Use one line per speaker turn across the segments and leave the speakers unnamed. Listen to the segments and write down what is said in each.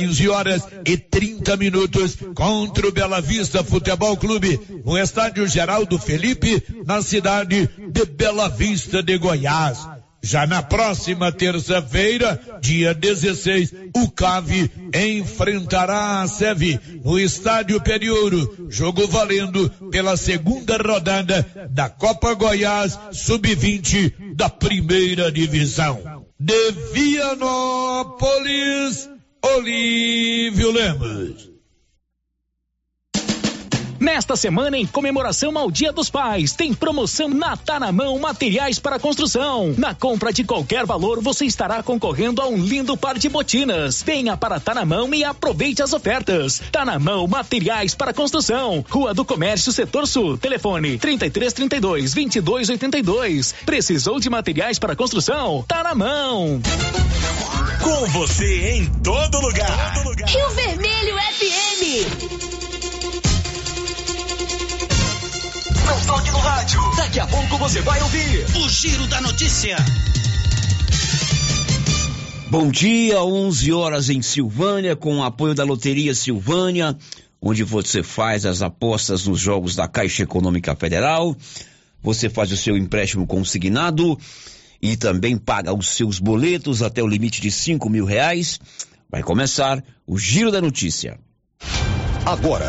15 horas e 30 minutos contra o Bela Vista Futebol Clube, no estádio Geraldo Felipe, na cidade de Bela Vista de Goiás. Já na próxima terça-feira, dia 16, o CAV enfrentará a SEV no Estádio Periouro, jogo valendo pela segunda rodada da Copa Goiás Sub-20 da primeira divisão. De Vianópolis, Olívio Lemos.
Nesta semana, em comemoração ao Dia dos Pais, tem promoção na Tá na Mão Materiais para Construção. Na compra de qualquer valor, você estará concorrendo a um lindo par de botinas. Venha para Tá na Mão e aproveite as ofertas. Tá na Mão Materiais para Construção. Rua do Comércio, Setor Sul. Telefone 3332 2282. Precisou de materiais para construção? Tá na mão.
Com você em todo lugar. Todo lugar.
Rio Vermelho FM.
Toque no rádio. Daqui a pouco você vai ouvir o Giro da Notícia.
Bom dia, 11 horas em Silvânia, com o apoio da Loteria Silvânia, onde você faz as apostas nos jogos da Caixa Econômica Federal. Você faz o seu empréstimo consignado e também paga os seus boletos até o limite de cinco mil reais. Vai começar o Giro da Notícia.
Agora.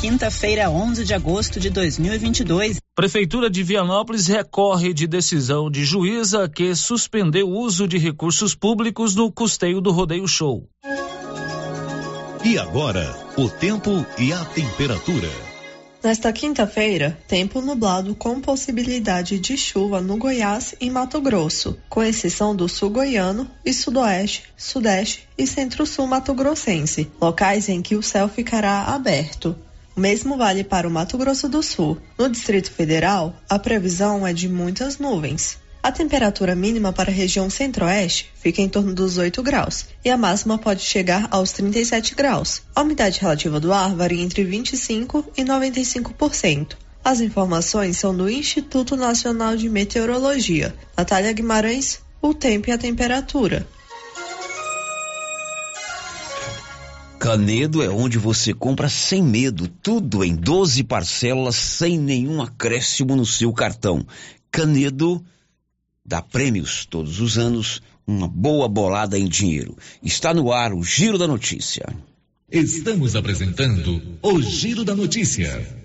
Quinta-feira, 11 de agosto de 2022.
Prefeitura de Vianópolis recorre de decisão de juíza que suspendeu o uso de recursos públicos no custeio do Rodeio Show.
E agora, o tempo e a temperatura.
Nesta quinta-feira, tempo nublado com possibilidade de chuva no Goiás e Mato Grosso, com exceção do sul goiano e sudoeste, sudeste e centro-sul mato-grossense, locais em que o céu ficará aberto. O mesmo vale para o Mato Grosso do Sul. No Distrito Federal, a previsão é de muitas nuvens. A temperatura mínima para a região centro-oeste fica em torno dos 8 graus e a máxima pode chegar aos 37 graus. A umidade relativa do ar varia entre 25% e 95%. As informações são do Instituto Nacional de Meteorologia. Natália Guimarães, o tempo e a temperatura.
Canedo é onde você compra sem medo, tudo em 12 parcelas, sem nenhum acréscimo no seu cartão. Canedo dá prêmios todos os anos, uma boa bolada em dinheiro. Está no ar o Giro da Notícia.
Estamos apresentando o Giro da Notícia.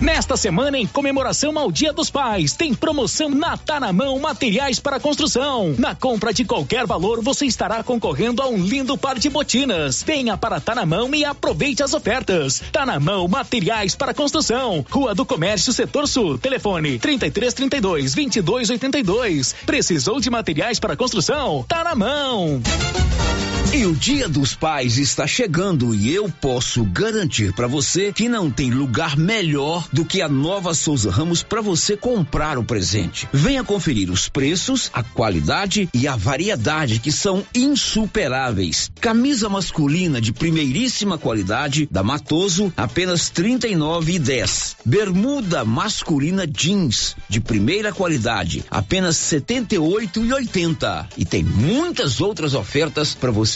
Nesta semana, em comemoração ao Dia dos Pais, tem promoção na Tá na Mão Materiais para Construção. Na compra de qualquer valor, você estará concorrendo a um lindo par de botinas. Venha para Tá na Mão e aproveite as ofertas. Tá na Mão Materiais para Construção. Rua do Comércio, Setor Sul. Telefone 3332 2282. Precisou de materiais para construção? Tá na mão.
E o Dia dos Pais está chegando e eu posso garantir para você que não tem lugar melhor do que a Nova Souza Ramos para você comprar o presente. Venha conferir os preços, a qualidade e a variedade que são insuperáveis. Camisa masculina de primeiríssima qualidade da Matoso, apenas R$ 39,10. Bermuda masculina jeans de primeira qualidade, apenas R$ 78,80. E tem muitas outras ofertas para você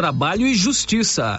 Trabalho e Justiça.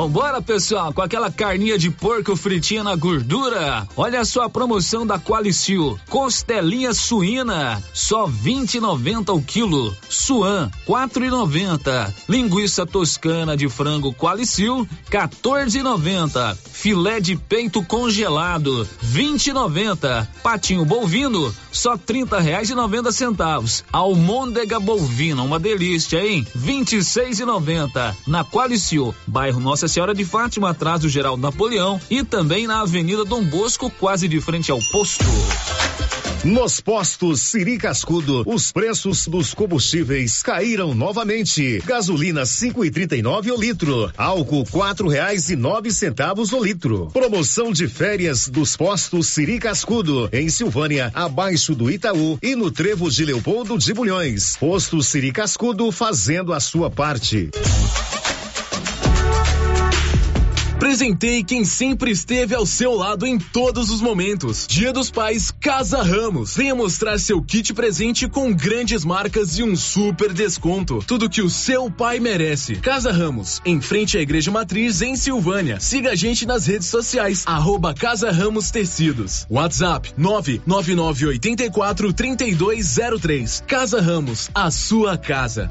Vambora, pessoal, com aquela carninha de porco fritinha na gordura. Olha só a promoção da Qualicil. Costelinha suína, só 20,90 o quilo. Suan, 4,90. Linguiça toscana de frango Qualicil, 14,90. Filé de peito congelado, 20,90. Patinho bovino, só 30 reais e 90 centavos. Almôndega bovina, uma delícia, hein? 26,90. Na Qualicil, bairro Nossa Senhora de Fátima, atrás do Geraldo Napoleão e também na Avenida Dom Bosco, quase de frente ao posto.
Nos postos Siri Cascudo, os preços dos combustíveis caíram novamente. Gasolina cinco e trinta e nove o litro, álcool quatro reais e nove centavos o litro. Promoção de férias dos postos Siri Cascudo, em Silvânia, abaixo do Itaú e no Trevo de Leopoldo de Bulhões. Posto Siri Cascudo fazendo a sua parte.
Presentei quem sempre esteve ao seu lado em todos os momentos. Dia dos Pais Casa Ramos. Venha mostrar seu kit presente com grandes marcas e um super desconto. Tudo que o seu pai merece. Casa Ramos, em frente à Igreja Matriz, em Silvânia. Siga a gente nas redes sociais, arroba Casa Ramos Tecidos. WhatsApp 99984 3203. Casa Ramos, a sua casa.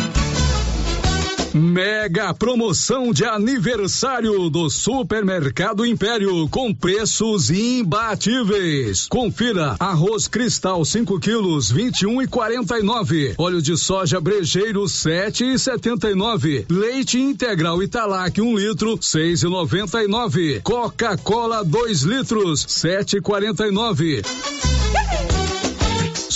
Mega promoção de aniversário do Supermercado Império com preços imbatíveis. Confira arroz cristal 5 quilos 21 e 49. Óleo de soja brejeiro 7 e 79. Leite integral Italac 1 um litro 6 e 99. Coca-Cola 2 litros 7 e 49.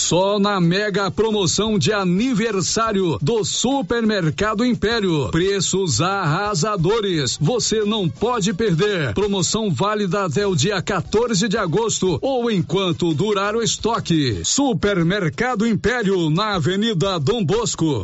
Só na mega promoção de aniversário do Supermercado Império. Preços arrasadores. Você não pode perder. Promoção válida até o dia 14 de agosto ou enquanto durar o estoque. Supermercado Império na Avenida Dom Bosco.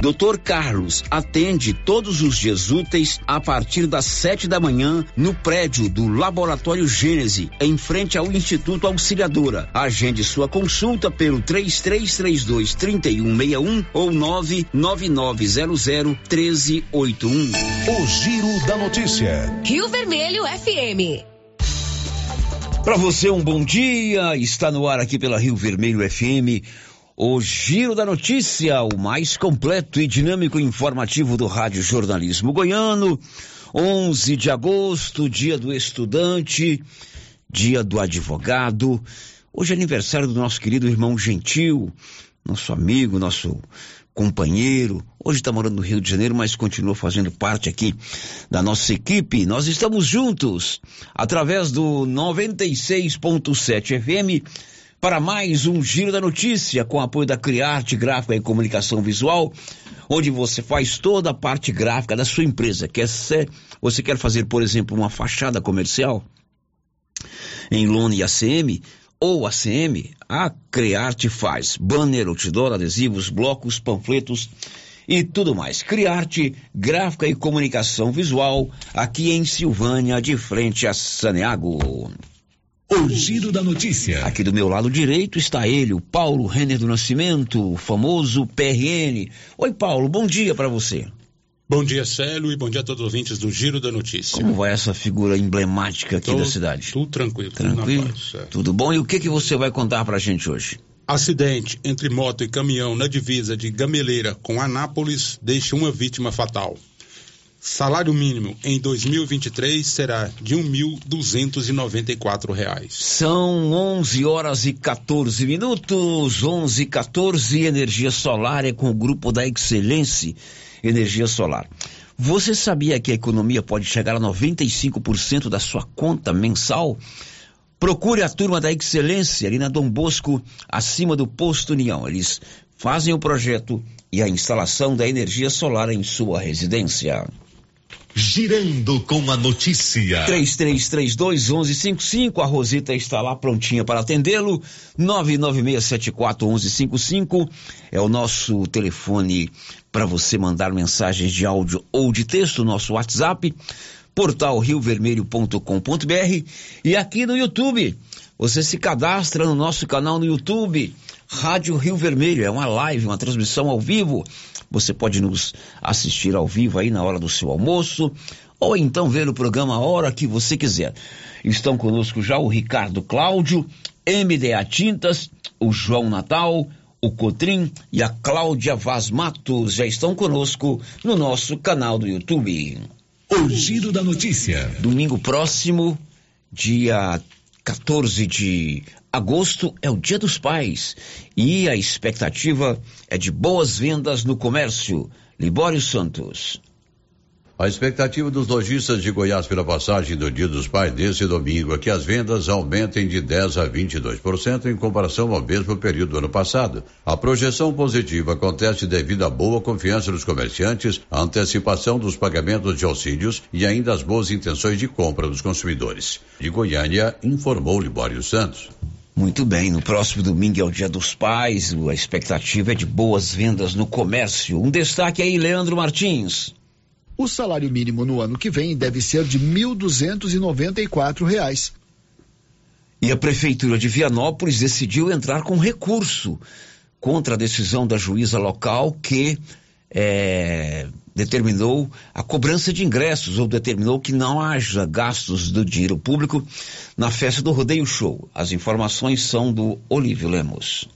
Doutor Carlos atende todos os dias úteis a partir das sete da manhã no prédio do Laboratório Gênese, em frente ao Instituto Auxiliadora. Agende sua consulta pelo 3332 3161 ou 99900 1381.
O Giro da Notícia.
Rio Vermelho FM.
Para você um bom dia, está no ar aqui pela Rio Vermelho FM o Giro da Notícia, o mais completo e dinâmico informativo do Rádio Jornalismo Goiano. 11 de agosto, dia do estudante, dia do advogado. Hoje é aniversário do nosso querido irmão Gentil, nosso amigo, nosso companheiro. Hoje está morando no Rio de Janeiro, mas continua fazendo parte aqui da nossa equipe. Nós estamos juntos através do 96.7 FM para mais um Giro da Notícia com apoio da Criarte Gráfica e Comunicação Visual, onde você faz toda a parte gráfica da sua empresa. Quer ser, você quer fazer, por exemplo, uma fachada comercial em lona e ACM ou ACM, a Criarte faz banner, outdoor, adesivos, blocos, panfletos e tudo mais. Criarte Gráfica e Comunicação Visual aqui em Silvânia, de frente a Saneago.
O Giro da Notícia.
Aqui do meu lado direito está ele, o Paulo Renner do Nascimento, o famoso PRN. Oi, Paulo, bom dia para você.
Bom dia, Célio, e bom dia a todos os ouvintes do Giro da Notícia.
Como vai essa figura emblemática aqui
Tô,
da cidade?
Tudo tranquilo,
tranquilo.
Tudo, paz, é.
tudo bom? E o que que você vai contar pra gente hoje?
Acidente entre moto e caminhão na divisa de Gameleira com Anápolis deixa uma vítima fatal. Salário mínimo em 2023 será de R$ 1.294.
São 11 horas e 14 minutos, 11 e 14, energia solar é com o grupo da Excelência. energia solar. Você sabia que a economia pode chegar a 95% da sua conta mensal? Procure a turma da Excelência ali na Dom Bosco, acima do Posto União. Eles fazem o projeto e a instalação da energia solar em sua residência.
Girando com a notícia.
3332-1155, a Rosita está lá prontinha para atendê-lo. 99674-1155 é o nosso telefone para você mandar mensagens de áudio ou de texto, nosso WhatsApp, portal riovermelho.com.br e aqui no YouTube. Você se cadastra no nosso canal no YouTube, Rádio Rio Vermelho, é uma live, uma transmissão ao vivo você pode nos assistir ao vivo aí na hora do seu almoço, ou então ver o programa a hora que você quiser. Estão conosco já o Ricardo Cláudio, MDA Tintas, o João Natal, o Cotrim e a Cláudia Vaz Matos já estão conosco no nosso canal do YouTube.
O Giro da Notícia.
Domingo próximo, dia 14 de agosto é o Dia dos Pais e a expectativa é de boas vendas no comércio. Libório Santos.
A expectativa dos lojistas de Goiás pela passagem do Dia dos Pais desse domingo é que as vendas aumentem de 10 a 22% em comparação ao mesmo período do ano passado. A projeção positiva acontece devido à boa confiança dos comerciantes, a antecipação dos pagamentos de auxílios e ainda as boas intenções de compra dos consumidores. De Goiânia, informou Libório Santos.
Muito bem, no próximo domingo é o Dia dos Pais, a expectativa é de boas vendas no comércio. Um destaque aí, Leandro Martins.
O salário mínimo no ano que vem deve ser de R$ 1.294.
E a Prefeitura de Vianópolis decidiu entrar com recurso contra a decisão da juíza local que é, determinou a cobrança de ingressos ou determinou que não haja gastos do dinheiro público na festa do Rodeio Show. As informações são do Olívio Lemos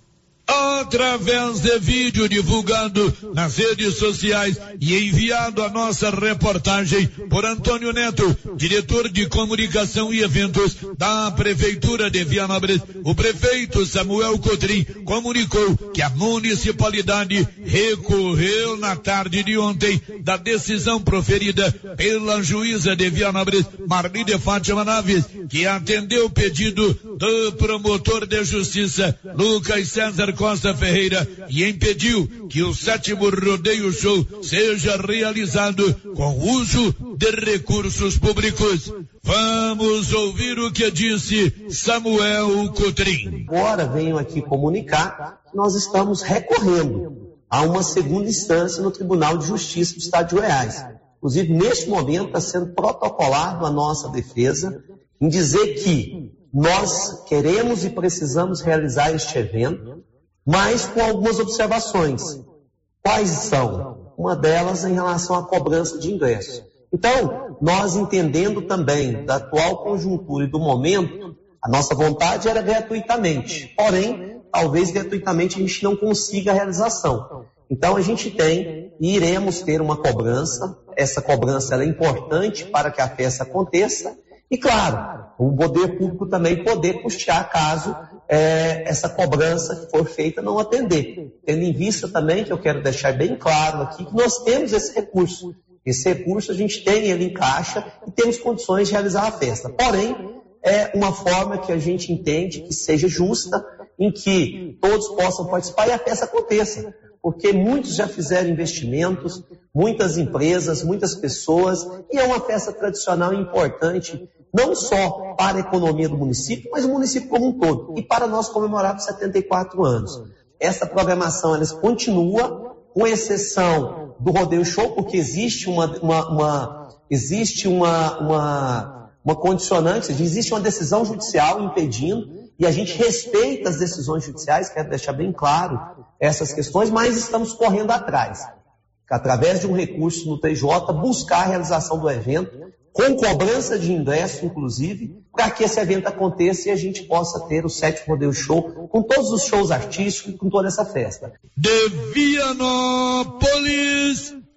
através de vídeo divulgado nas redes sociais e enviado a nossa reportagem por Antônio Neto, diretor de comunicação e eventos da Prefeitura de Vianópolis. O prefeito Samuel Cotrim comunicou que a municipalidade recorreu na tarde de ontem da decisão proferida pela juíza de Vianópolis, Marli de Fátima Naves, que atendeu o pedido do promotor de justiça, Lucas César Costa Ferreira e impediu que o sétimo rodeio show seja realizado com uso de recursos públicos. Vamos ouvir o que disse Samuel Cotrim.
Agora venho aqui comunicar que nós estamos recorrendo a uma segunda instância no Tribunal de Justiça do Estado de Goiás. Inclusive, neste momento, está sendo protocolado a nossa defesa em dizer que nós queremos e precisamos realizar este evento, mas com algumas observações. Quais são? Uma delas em relação à cobrança de ingresso. Então, nós entendendo também da atual conjuntura e do momento, a nossa vontade era gratuitamente. Porém, talvez gratuitamente a gente não consiga a realização. Então, a gente tem e iremos ter uma cobrança. Essa cobrança é importante para que a festa aconteça. E, claro, o poder público também poder custear caso é, essa cobrança que for feita não atender. Tendo em vista também, que eu quero deixar bem claro aqui, que nós temos esse recurso. Esse recurso a gente tem ele em caixa e temos condições de realizar a festa. Porém, é uma forma que a gente entende que seja justa, em que todos possam participar e a festa aconteça. Porque muitos já fizeram investimentos, muitas empresas, muitas pessoas, e é uma festa tradicional importante não só para a economia do município, mas o município como um todo, e para nós comemorarmos 74 anos. Essa programação ela continua, com exceção do rodeio show, porque existe uma, uma, uma existe uma, uma, uma condicionante, existe uma decisão judicial impedindo, e a gente respeita as decisões judiciais, quero deixar bem claro essas questões, mas estamos correndo atrás. Através de um recurso no TJ, buscar a realização do evento, com cobrança de ingresso, inclusive, para que esse evento aconteça e a gente possa ter o sétimo Rodeio Show, com todos os shows artísticos, com toda essa festa.
De Vianópolis,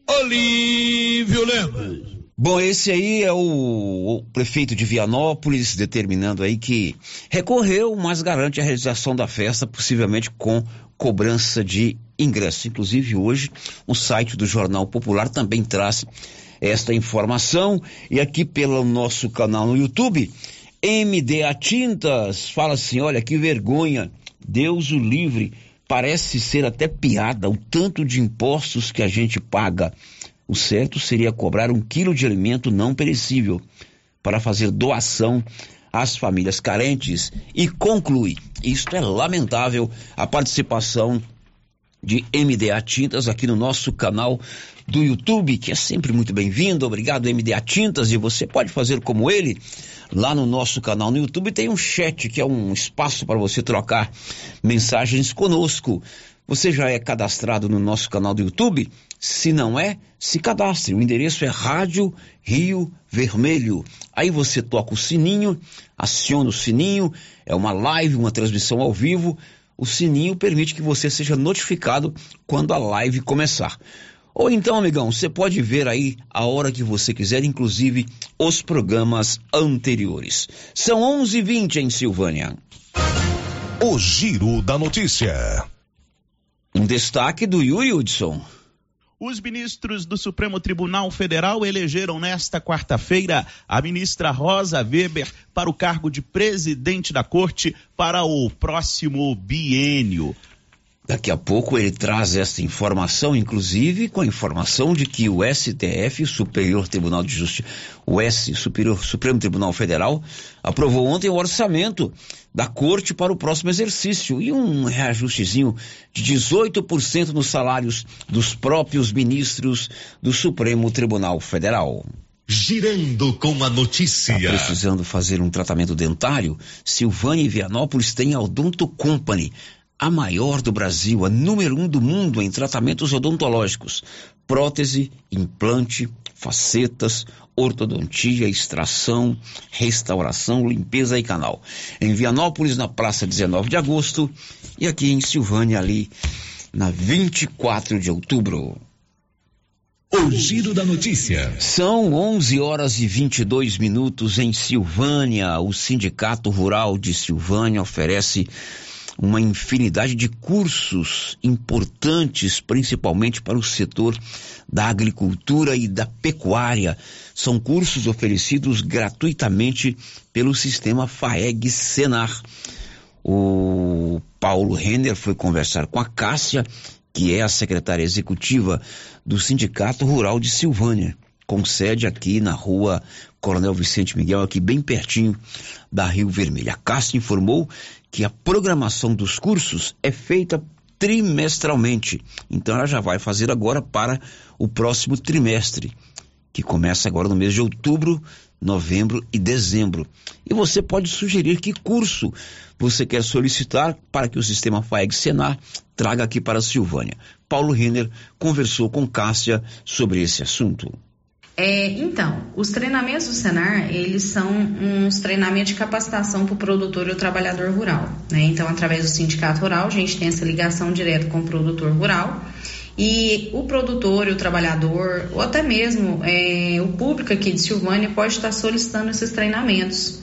Olívio Lemos.
Bom, esse aí é o, o, prefeito de Vianópolis determinando aí que recorreu, mas garante a realização da festa, possivelmente com cobrança de ingressos. Inclusive, hoje, o site do Jornal Popular também traz esta informação. E aqui pelo nosso canal no YouTube, MDA Tintas fala assim: olha que vergonha, Deus o livre. Parece ser até piada o tanto de impostos que a gente paga. O certo seria cobrar um quilo de alimento não perecível para fazer doação às famílias carentes e conclui: isto é lamentável a participação de MDA Tintas aqui no nosso canal do YouTube, que é sempre muito bem-vindo. Obrigado, MDA Tintas, e você pode fazer como ele. Lá no nosso canal no YouTube tem um chat, que é um espaço para você trocar mensagens conosco. Você já é cadastrado no nosso canal do YouTube? Se não é, se cadastre. O endereço é Rádio Rio Vermelho. Aí você toca o sininho, aciona o sininho, é uma live, uma transmissão ao vivo. O sininho permite que você seja notificado quando a live começar. Ou então, amigão, você pode ver aí a hora que você quiser, inclusive os programas anteriores. São 11:20 em Silvânia.
O Giro da Notícia.
Um destaque do Yuri Hudson.
Os ministros do Supremo Tribunal Federal elegeram nesta quarta-feira a ministra Rosa Weber para o cargo de presidente da corte para o próximo biênio.
Daqui a pouco ele traz essa informação, inclusive com a informação de que o STF, Superior Tribunal de Justiça, o S, Superior Supremo Tribunal Federal, aprovou ontem o orçamento da Corte para o próximo exercício e um reajustezinho de 18% nos salários dos próprios ministros do Supremo Tribunal Federal.
Girando com a notícia.
Tá precisando fazer um tratamento dentário? Silvânia e Vianópolis tem a Odonto Company a maior do Brasil, a número um do mundo em tratamentos odontológicos. Prótese, implante, facetas, ortodontia, extração, restauração, limpeza e canal. Em Vianópolis, na Praça 19 de Agosto, e aqui em Silvânia, ali na 24 de outubro.
O giro da notícia.
São 11 horas e 22 minutos em Silvânia. O Sindicato Rural de Silvânia oferece uma infinidade de cursos importantes, principalmente para o setor da agricultura e da pecuária. São cursos oferecidos gratuitamente pelo sistema FAEG Senar. O Paulo Renner foi conversar com a Cássia, que é a secretária executiva do Sindicato Rural de Silvânia, com sede aqui na rua Coronel Vicente Miguel, aqui bem pertinho da Rio Vermelho. A Cássia informou que a programação dos cursos é feita trimestralmente. Então ela já vai fazer agora para o próximo trimestre, que começa agora no mês de outubro, novembro e dezembro. E você pode sugerir que curso você quer solicitar para que o sistema FAEG Senar traga aqui para a Silvânia. Paulo Renner conversou com Cássia sobre esse assunto.
É, então, os treinamentos do Senar, eles são uns treinamentos de capacitação para o produtor e o trabalhador rural. Né? Então, através do sindicato rural, a gente tem essa ligação direta com o produtor rural e o produtor e o trabalhador, ou até mesmo é, o público aqui de Silvânia, pode estar solicitando esses treinamentos.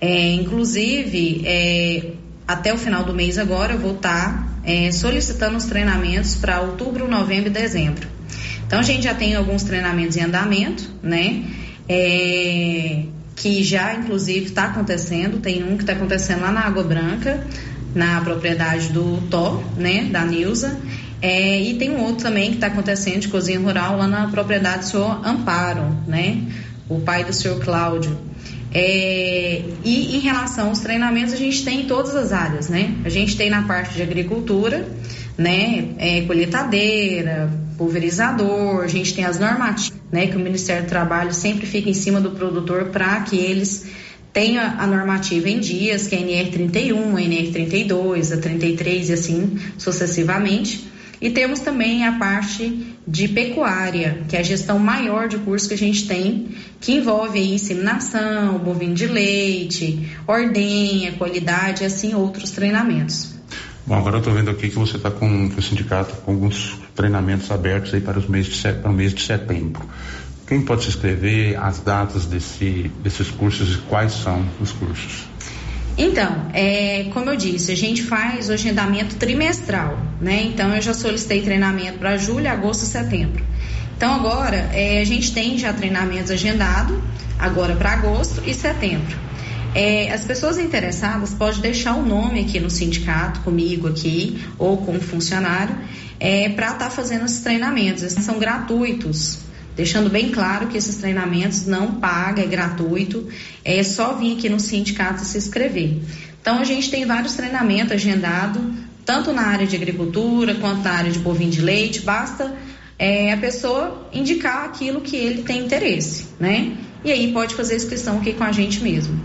É, inclusive, é, até o final do mês agora, eu vou estar é, solicitando os treinamentos para outubro, novembro e dezembro. Então a gente já tem alguns treinamentos em andamento, né? É, que já inclusive está acontecendo. Tem um que está acontecendo lá na Água Branca, na propriedade do Tó, né? Da Nilza. É, e tem um outro também que está acontecendo de cozinha rural lá na propriedade do senhor Amparo, né? O pai do senhor Cláudio. É, e em relação aos treinamentos, a gente tem em todas as áreas, né? A gente tem na parte de agricultura, né? É, colheitadeira, pulverizador, a gente tem as normativas, né? Que o Ministério do Trabalho sempre fica em cima do produtor para que eles tenham a normativa em dias, que é a NR31, a NR32, a 33 e assim sucessivamente. E temos também a parte de pecuária, que é a gestão maior de curso que a gente tem, que envolve inseminação, bovino de leite, ordenha, qualidade e assim outros treinamentos.
Bom, agora eu estou vendo aqui que você está com, o sindicato com alguns treinamentos abertos aí para, os meses de, para o mês de setembro. Quem pode se inscrever, as datas desse, desses cursos e quais são os cursos?
Então, é, como eu disse, a gente faz o agendamento trimestral, né? Então, eu já solicitei treinamento para julho, agosto e setembro. Então, agora, é, a gente tem já treinamentos agendados, agora para agosto e setembro. É, as pessoas interessadas podem deixar o nome aqui no sindicato, comigo aqui, ou com o funcionário, é, para estar tá fazendo esses treinamentos. São gratuitos, deixando bem claro que esses treinamentos não paga, é gratuito, é só vir aqui no sindicato e se inscrever. Então a gente tem vários treinamentos agendados, tanto na área de agricultura quanto na área de bovino de leite, basta é, a pessoa indicar aquilo que ele tem interesse, né? E aí pode fazer a inscrição aqui com a gente mesmo.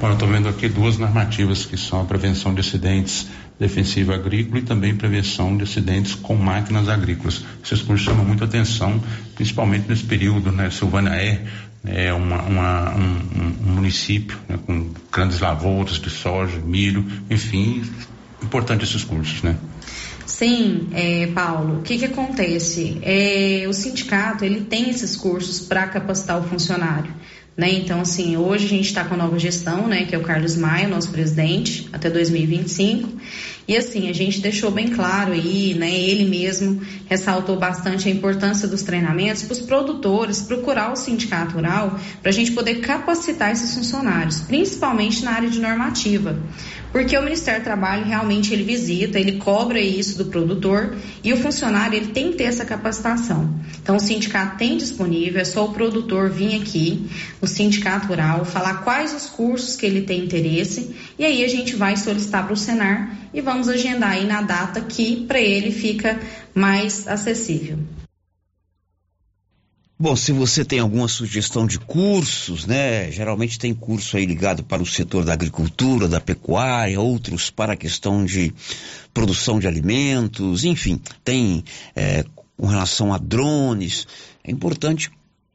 Bom, eu estou vendo aqui duas normativas que são a prevenção de acidentes defensivo agrícola e também prevenção de acidentes com máquinas agrícolas. Esses cursos chamam muito atenção, principalmente nesse período, né? Silvânia é, é uma, uma, um, um, município né? com grandes lavouras de soja, milho, enfim, importante esses cursos, né?
Sim, é, Paulo. O que, que acontece? É, o sindicato ele tem esses cursos para capacitar o funcionário. Né? Então, assim, hoje a gente está com a nova gestão, né, que é o Carlos Maia, nosso presidente, até 2025. E assim, a gente deixou bem claro aí, né, ele mesmo ressaltou bastante a importância dos treinamentos para os produtores procurar o sindicato rural para a gente poder capacitar esses funcionários, principalmente na área de normativa. Porque o Ministério do Trabalho realmente ele visita, ele cobra isso do produtor e o funcionário ele tem que ter essa capacitação. Então o sindicato tem disponível, é só o produtor vir aqui no sindicato rural, falar quais os cursos que ele tem interesse e aí a gente vai solicitar para o Senar e vamos agendar aí na data que para ele fica mais acessível.
Bom, se você tem alguma sugestão de cursos, né? Geralmente tem curso aí ligado para o setor da agricultura, da pecuária, outros para a questão de produção de alimentos, enfim, tem é, com relação a drones. É importante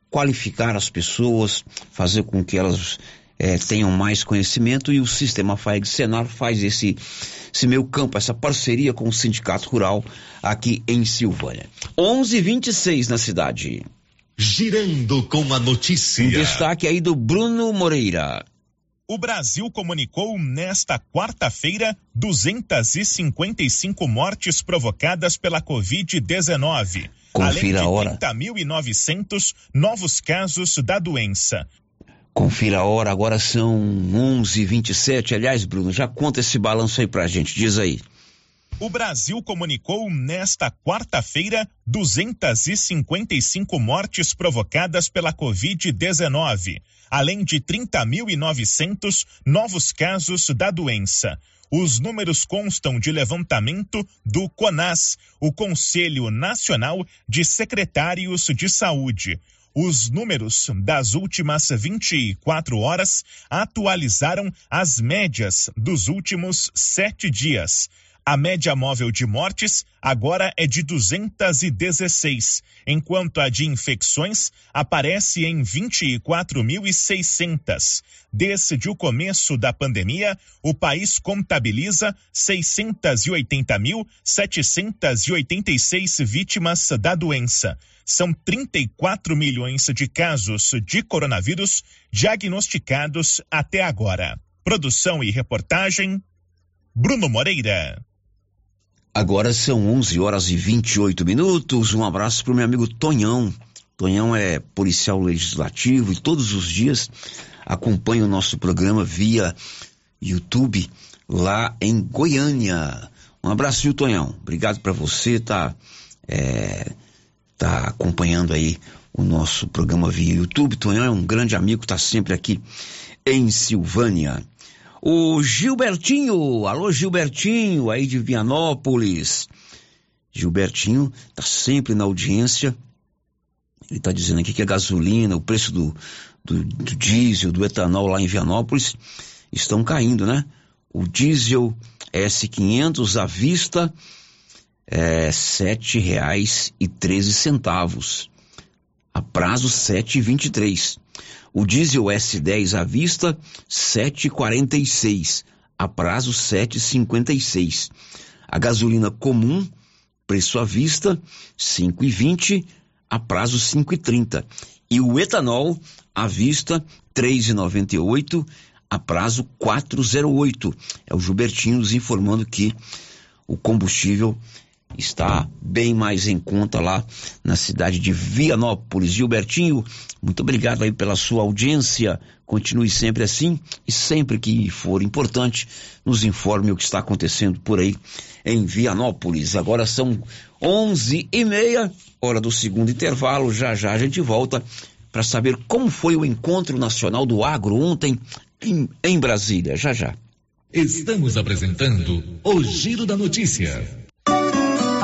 qualificar as pessoas, fazer com que elas é, tenham mais conhecimento e o sistema FAEG Senar faz esse, esse meio campo, essa parceria com o Sindicato Rural aqui em Silvânia. 11:26 na cidade.
Girando com a notícia.
Um destaque aí do Bruno Moreira.
O Brasil comunicou nesta quarta-feira 255 mortes provocadas pela Covid-19.
Confira a hora.
30.900 novos casos da doença.
Confira a hora, agora são 11:27. Aliás, Bruno, já conta esse balanço aí pra gente, diz aí.
O Brasil comunicou nesta quarta-feira 255 mortes provocadas pela Covid-19, além de 30.900 novos casos da doença. Os números constam de levantamento do CONAS, o Conselho Nacional de Secretários de Saúde. Os números das últimas 24 horas atualizaram as médias dos últimos sete dias. A média móvel de mortes agora é de 216, enquanto a de infecções aparece em 24.600. Desde o começo da pandemia, o país contabiliza 680.786 vítimas da doença. São 34 milhões de casos de coronavírus diagnosticados até agora. Produção e reportagem Bruno Moreira.
Agora são 11 horas e 28 minutos. Um abraço para o meu amigo Tonhão. Tonhão é policial legislativo e todos os dias acompanha o nosso programa via YouTube lá em Goiânia. Um abraço, viu, Tonhão? Obrigado para você, tá, é, tá acompanhando aí o nosso programa via YouTube. Tonhão é um grande amigo, tá sempre aqui em Silvânia. O Gilbertinho, alô Gilbertinho, aí de Vianópolis. Gilbertinho tá sempre na audiência. Ele tá dizendo aqui que a gasolina, o preço do, do, do diesel, do etanol lá em Vianópolis estão caindo, né? O diesel S500 à vista é treze centavos. A prazo sete e vinte e três. O diesel S10 à vista, 7,46. A prazo, 7,56. A gasolina comum, preço à vista, 5,20. A prazo, 5,30. E o etanol à vista, 3,98. a prazo 408. É o Gilbertinho nos informando que o combustível está bem mais em conta lá na cidade de Vianópolis. Gilbertinho, muito obrigado aí pela sua audiência. Continue sempre assim e sempre que for importante, nos informe o que está acontecendo por aí em Vianópolis. Agora são onze e meia, hora do segundo intervalo. Já já a gente volta para saber como foi o encontro nacional do agro ontem em, em Brasília. Já já.
Estamos apresentando o Giro da Notícia.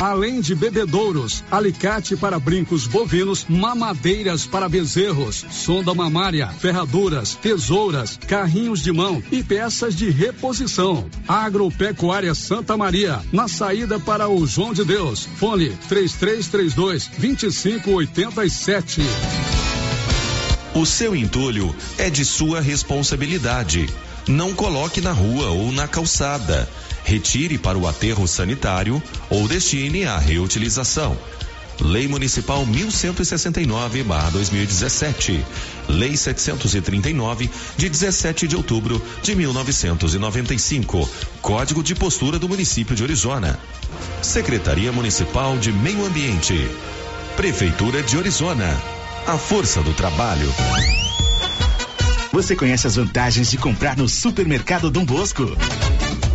Além de bebedouros, alicate para brincos bovinos, mamadeiras para bezerros, sonda mamária, ferraduras, tesouras, carrinhos de mão e peças de reposição. Agropecuária Santa Maria, na saída para o João de Deus. Fone 3332 2587.
O seu entulho é de sua responsabilidade. Não coloque na rua ou na calçada retire para o aterro sanitário ou destine à reutilização. Lei Municipal 1169/2017. Lei 739 de 17 de outubro de 1995. Código de postura do município de Orizona. Secretaria Municipal de Meio Ambiente. Prefeitura de Orizona. A força do trabalho.
Você conhece as vantagens de comprar no Supermercado Dom Bosco?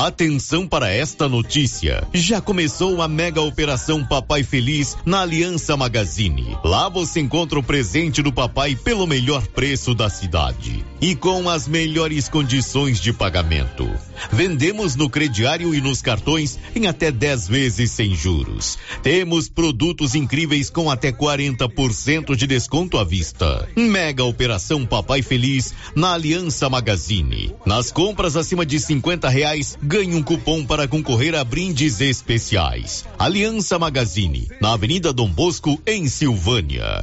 Atenção para esta notícia. Já começou a mega operação Papai Feliz na Aliança Magazine. Lá você encontra o presente do papai pelo melhor preço da cidade e com as melhores condições de pagamento. Vendemos no crediário e nos cartões em até 10 vezes sem juros. Temos produtos incríveis com até 40% de desconto à vista. Mega operação Papai Feliz na Aliança Magazine. Nas compras acima de 50 reais ganhe um cupom para concorrer a brindes especiais. Aliança Magazine, na Avenida Dom Bosco, em Silvânia.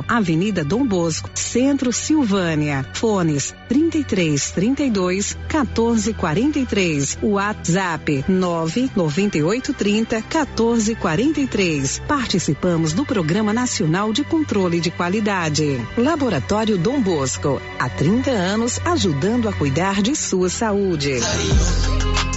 Avenida Dom Bosco, Centro Silvânia. Fones 33 32 14 43. WhatsApp 998 30 14 43. Participamos do Programa Nacional de Controle de Qualidade. Laboratório Dom Bosco, há 30 anos ajudando a cuidar de sua saúde.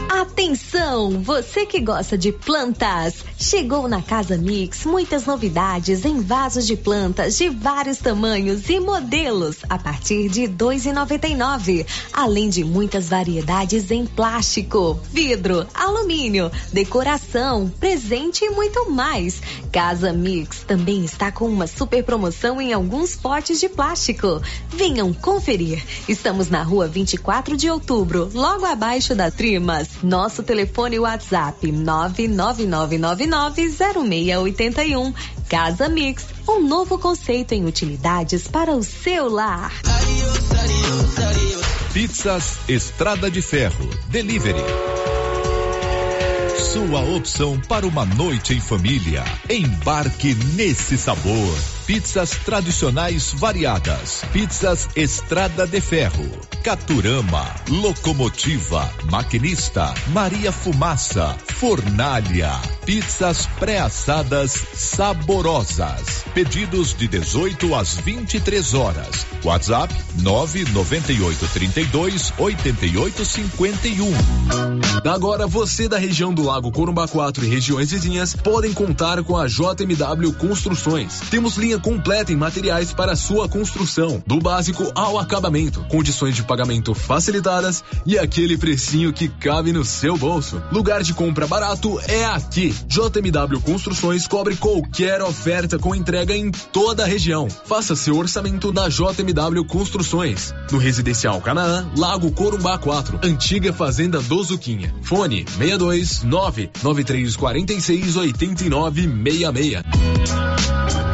Atenção, você que gosta de plantas, chegou na Casa Mix muitas novidades em vasos de plantas de vários tamanhos e modelos a partir de R$ 2,99, além de muitas variedades em plástico, vidro, alumínio, decoração, presente e muito mais. Casa Mix também está com uma super promoção em alguns potes de plástico. Venham conferir. Estamos na rua 24 de outubro, logo abaixo da Trimas. Nosso telefone WhatsApp 999990681. Casa Mix, um novo conceito em utilidades para o seu lar.
Pizzas Estrada de Ferro. Delivery. Sua opção para uma noite em família. Embarque nesse sabor. Pizzas tradicionais variadas. Pizzas Estrada de Ferro. Caturama. Locomotiva. Maquinista. Maria Fumaça. Fornalha. Pizzas pré-assadas saborosas. Pedidos de 18 às 23 horas. WhatsApp 998 32 88 51.
Agora você da região do Lago Corumbá 4 e regiões vizinhas podem contar com a JMW Construções. Temos linha completa em materiais para sua construção, do básico ao acabamento, condições de pagamento facilitadas e aquele precinho que cabe no seu bolso. Lugar de compra barato é aqui. JMW Construções cobre qualquer oferta com entrega em toda a região. Faça seu orçamento na JMW Construções. No Residencial Canaã, Lago Corumbá 4, antiga Fazenda do Zuquinha. Fone 62 99346 8966.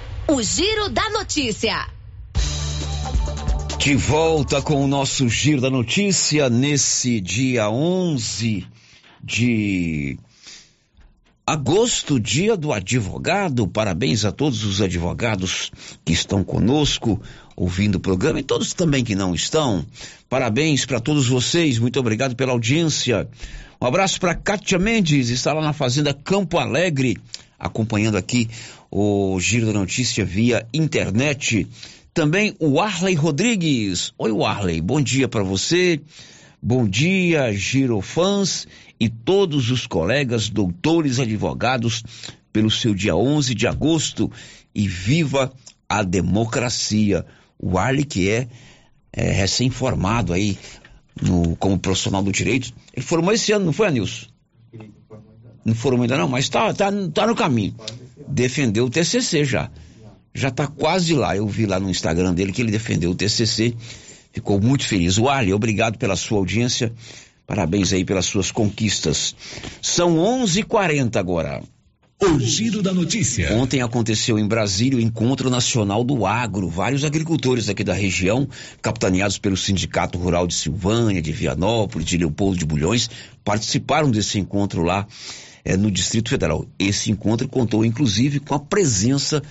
O Giro da Notícia.
De volta com o nosso Giro da Notícia nesse dia 11 de Agosto, dia do advogado. Parabéns a todos os advogados que estão conosco, ouvindo o programa e todos também que não estão. Parabéns para todos vocês. Muito obrigado pela audiência. Um abraço para Kátia Mendes, está lá na Fazenda Campo Alegre, acompanhando aqui o Giro da Notícia via internet. Também o Arley Rodrigues. Oi, Arley, bom dia para você. Bom dia, Girofãs e todos os colegas doutores advogados pelo seu dia 11 de agosto e viva a democracia. O Arley que é, é recém-formado aí no, como profissional do direito. Ele formou esse ano, não foi, Anilson? Não formou ainda não, mas tá, tá, tá no caminho. Defendeu o TCC já já está quase lá. Eu vi lá no Instagram dele que ele defendeu o TCC, ficou muito feliz. O Ali, obrigado pela sua audiência, parabéns aí pelas suas conquistas. São 11:40 agora.
O giro da notícia.
Ontem aconteceu em Brasília o encontro nacional do agro. Vários agricultores aqui da região, capitaneados pelo Sindicato Rural de Silvânia, de Vianópolis, de Leopoldo de Bulhões, participaram desse encontro lá é, no Distrito Federal. Esse encontro contou inclusive com a presença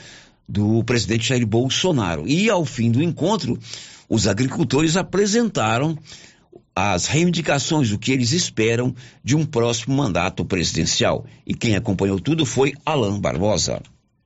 do presidente Jair Bolsonaro. E ao fim do encontro, os agricultores apresentaram as reivindicações, o que eles esperam de um próximo mandato presidencial. E quem acompanhou tudo foi Alain Barbosa.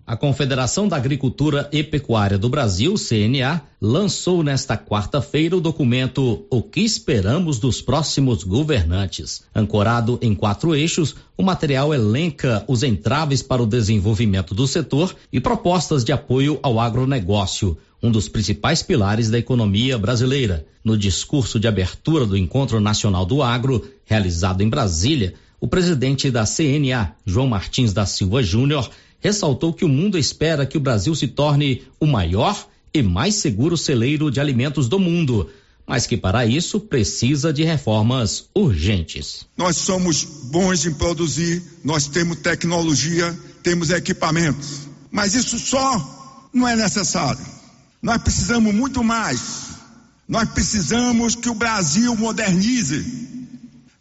A Confederação da Agricultura e Pecuária do Brasil, CNA, lançou nesta quarta-feira o documento O que esperamos dos próximos governantes. Ancorado em quatro eixos, o material elenca os entraves para o desenvolvimento do setor e propostas de apoio ao agronegócio, um dos principais pilares da economia brasileira. No discurso de abertura do Encontro Nacional do Agro, realizado em Brasília, o presidente da CNA, João Martins da Silva Júnior, ressaltou que o mundo espera que o Brasil se torne o maior e mais seguro celeiro de alimentos do mundo, mas que para isso precisa de reformas urgentes.
Nós somos bons em produzir, nós temos tecnologia, temos equipamentos, mas isso só não é necessário. Nós precisamos muito mais. Nós precisamos que o Brasil modernize.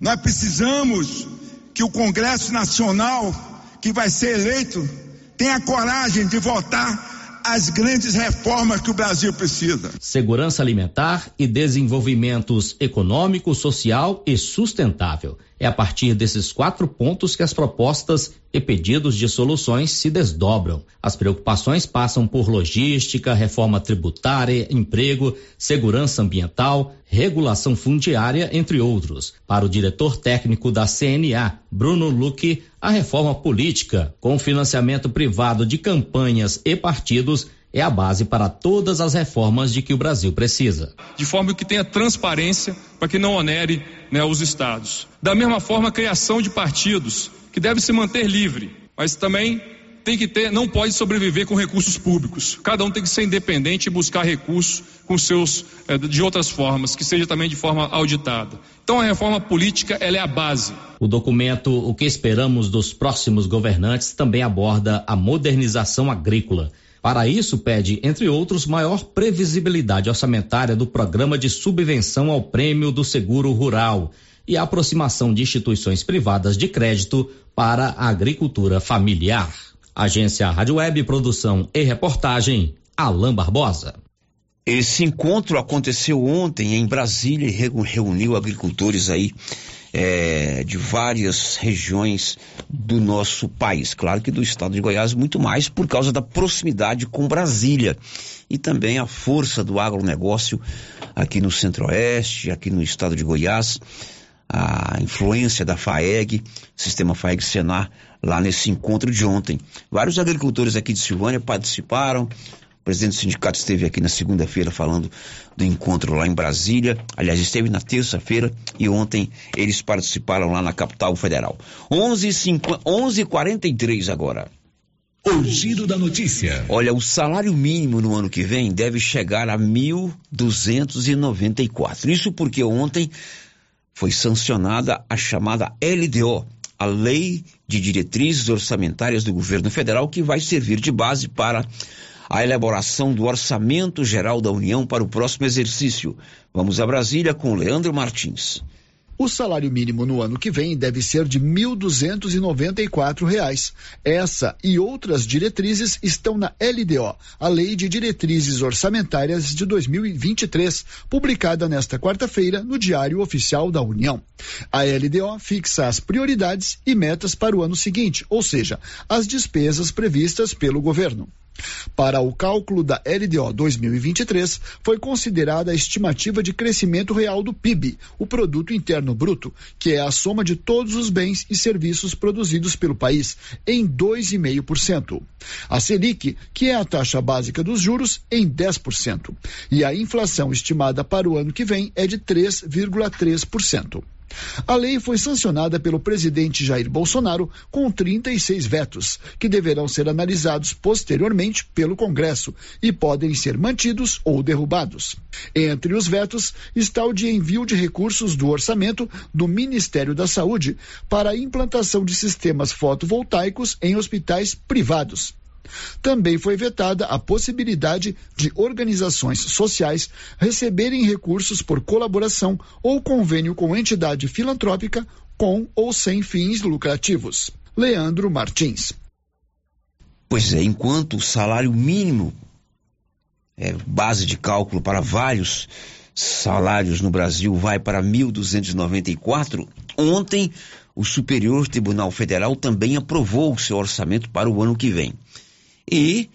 Nós precisamos que o Congresso Nacional, que vai ser eleito tenha coragem de votar as grandes reformas que o Brasil precisa.
Segurança alimentar e desenvolvimentos econômico, social e sustentável. É a partir desses quatro pontos que as propostas e pedidos de soluções se desdobram. As preocupações passam por logística, reforma tributária, emprego, segurança ambiental, regulação fundiária, entre outros. Para o diretor técnico da CNA, Bruno Luque, a reforma política, com financiamento privado de campanhas e partidos, é a base para todas as reformas de que o Brasil precisa.
De forma que tenha transparência para que não onere né, os estados. Da mesma forma, a criação de partidos, que deve se manter livre, mas também tem que ter, não pode sobreviver com recursos públicos. Cada um tem que ser independente e buscar recursos com seus eh, de outras formas, que seja também de forma auditada. Então a reforma política ela é a base.
O documento O que esperamos dos próximos governantes também aborda a modernização agrícola. Para isso, pede, entre outros, maior previsibilidade orçamentária do programa de subvenção ao prêmio do seguro rural e a aproximação de instituições privadas de crédito para a agricultura familiar. Agência Rádio Web, produção e reportagem, Alain Barbosa.
Esse encontro aconteceu ontem em Brasília e reuniu agricultores aí é, de várias regiões do nosso país. Claro que do estado de Goiás muito mais por causa da proximidade com Brasília e também a força do agronegócio aqui no Centro-Oeste, aqui no estado de Goiás, a influência da FAEG, sistema FAEG Senar, lá nesse encontro de ontem. Vários agricultores aqui de Silvânia participaram, o presidente do sindicato esteve aqui na segunda-feira falando do encontro lá em Brasília. Aliás, esteve na terça-feira e ontem eles participaram lá na capital federal. 11:43 agora.
O giro da notícia.
Olha, o salário mínimo no ano que vem deve chegar a 1.294. Isso porque ontem foi sancionada a chamada LDO, a Lei de Diretrizes Orçamentárias do Governo Federal, que vai servir de base para a elaboração do Orçamento Geral da União para o próximo exercício. Vamos a Brasília com Leandro Martins.
O salário mínimo no ano que vem deve ser de R$ 1.294. Essa e outras diretrizes estão na LDO, a Lei de Diretrizes Orçamentárias de 2023, publicada nesta quarta-feira no Diário Oficial da União. A LDO fixa as prioridades e metas para o ano seguinte, ou seja, as despesas previstas pelo governo. Para o cálculo da LDO 2023, foi considerada a estimativa de crescimento real do PIB, o Produto Interno Bruto, que é a soma de todos os bens e serviços produzidos pelo país, em 2,5%. A Selic, que é a taxa básica dos juros, em 10%. E a inflação estimada para o ano que vem é de 3,3%. A lei foi sancionada pelo presidente Jair Bolsonaro com 36 vetos, que deverão ser analisados posteriormente pelo Congresso e podem ser mantidos ou derrubados. Entre os vetos está o de envio de recursos do orçamento do Ministério da Saúde para a implantação de sistemas fotovoltaicos em hospitais privados. Também foi vetada a possibilidade de organizações sociais receberem recursos por colaboração ou convênio com entidade filantrópica com ou sem fins lucrativos. Leandro Martins.
Pois é, enquanto o salário mínimo é base de cálculo para vários salários no Brasil vai para 1.294, ontem o Superior Tribunal Federal também aprovou o seu orçamento para o ano que vem e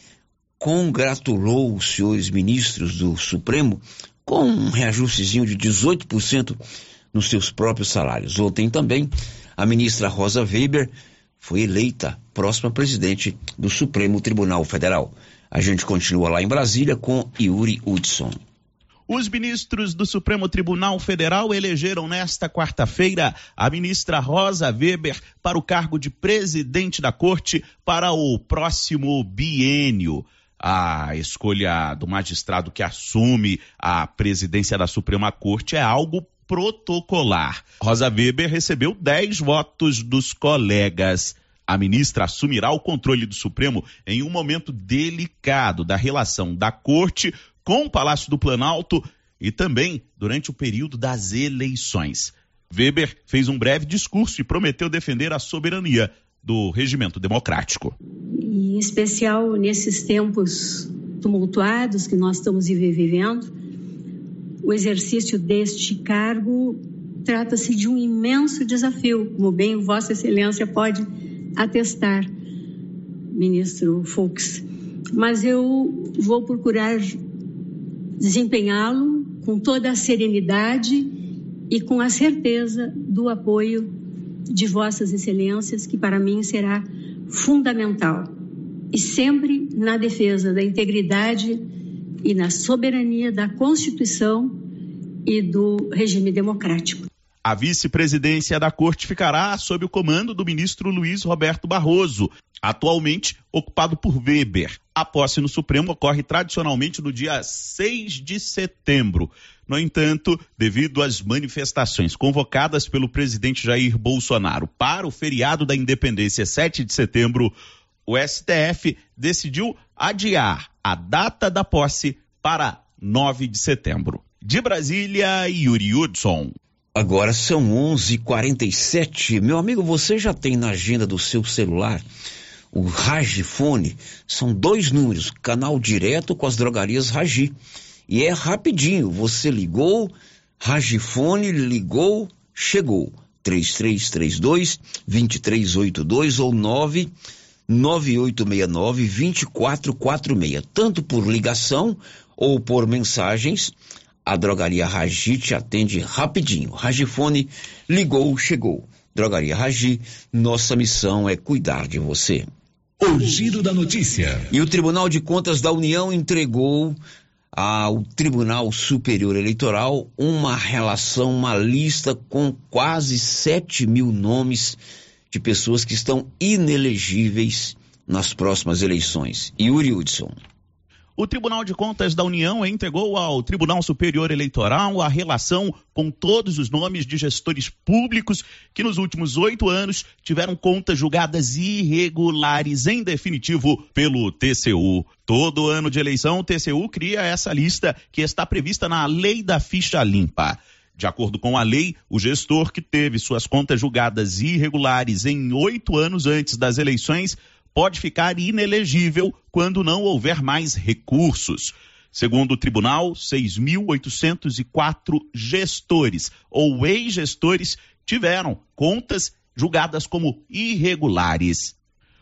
congratulou os senhores ministros do Supremo com um reajustezinho de 18% nos seus próprios salários. Ontem também a ministra Rosa Weber foi eleita próxima presidente do Supremo Tribunal Federal. A gente continua lá em Brasília com Yuri Hudson.
Os ministros do Supremo Tribunal Federal elegeram nesta quarta-feira a ministra Rosa Weber para o cargo de presidente da corte para o próximo biênio. A escolha do magistrado que assume a presidência da Suprema Corte é algo protocolar. Rosa Weber recebeu 10 votos dos colegas. A ministra assumirá o controle do Supremo em um momento delicado da relação da Corte com o Palácio do Planalto e também durante o período das eleições. Weber fez um breve discurso e prometeu defender a soberania do regimento democrático.
Em especial nesses tempos tumultuados que nós estamos vivendo, o exercício deste cargo trata-se de um imenso desafio, como bem Vossa Excelência pode atestar, ministro Fux. Mas eu vou procurar desempenhá-lo com toda a serenidade e com a certeza do apoio de Vossas Excelências, que para mim será fundamental. E sempre na defesa da integridade e na soberania da Constituição e do regime democrático.
A vice-presidência da corte ficará sob o comando do ministro Luiz Roberto Barroso, atualmente ocupado por Weber. A posse no Supremo ocorre tradicionalmente no dia 6 de setembro. No entanto, devido às manifestações convocadas pelo presidente Jair Bolsonaro para o feriado da independência 7 de setembro, o STF decidiu adiar a data da posse para 9 de setembro. De Brasília, Yuri Hudson.
Agora são 11:47. Meu amigo, você já tem na agenda do seu celular o Ragifone? São dois números, canal direto com as drogarias Ragi. E é rapidinho. Você ligou, Ragifone ligou, chegou. 3332 2382 ou 99869 2446. Tanto por ligação ou por mensagens a drogaria Ragi te atende rapidinho. Ragifone ligou, chegou. Drogaria Ragi, nossa missão é cuidar de você.
O giro da notícia.
E o Tribunal de Contas da União entregou ao Tribunal Superior Eleitoral uma relação, uma lista com quase 7 mil nomes de pessoas que estão inelegíveis nas próximas eleições. Yuri Hudson.
O Tribunal de Contas da União entregou ao Tribunal Superior Eleitoral a relação com todos os nomes de gestores públicos que nos últimos oito anos tiveram contas julgadas irregulares, em definitivo, pelo TCU. Todo ano de eleição, o TCU cria essa lista que está prevista na Lei da Ficha Limpa. De acordo com a lei, o gestor que teve suas contas julgadas irregulares em oito anos antes das eleições pode ficar inelegível quando não houver mais recursos. Segundo o tribunal, 6.804 gestores ou ex-gestores tiveram contas julgadas como irregulares.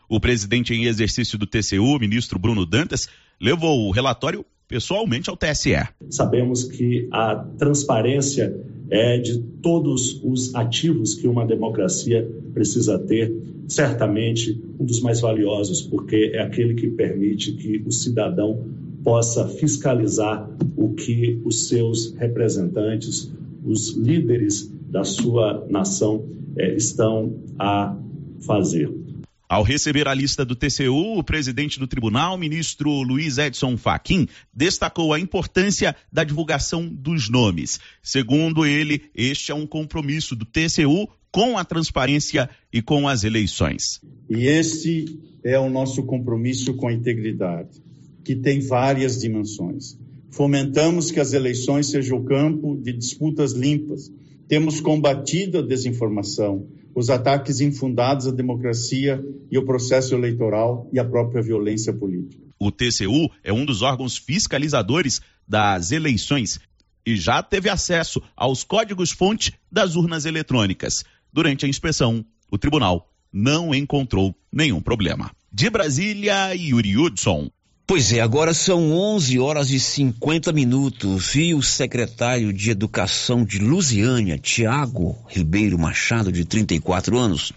O presidente em exercício do TCU, ministro Bruno Dantas, levou o relatório pessoalmente ao TSE.
Sabemos que a transparência é de todos os ativos que uma democracia precisa ter, certamente um dos mais valiosos, porque é aquele que permite que o cidadão possa fiscalizar o que os seus representantes, os líderes da sua nação eh, estão a fazer.
Ao receber a lista do TCU, o presidente do tribunal, ministro Luiz Edson Fachin, destacou a importância da divulgação dos nomes. Segundo ele, este é um compromisso do TCU com a transparência e com as eleições.
E esse é o nosso compromisso com a integridade, que tem várias dimensões. Fomentamos que as eleições sejam o campo de disputas limpas. Temos combatido a desinformação os ataques infundados à democracia e ao processo eleitoral e à própria violência política.
O TCU é um dos órgãos fiscalizadores das eleições e já teve acesso aos códigos-fonte das urnas eletrônicas. Durante a inspeção, o tribunal não encontrou nenhum problema. De Brasília, Yuri Hudson.
Pois é, agora são 11 horas e 50 minutos e o secretário de Educação de Lusiânia, Tiago Ribeiro Machado, de 34 anos,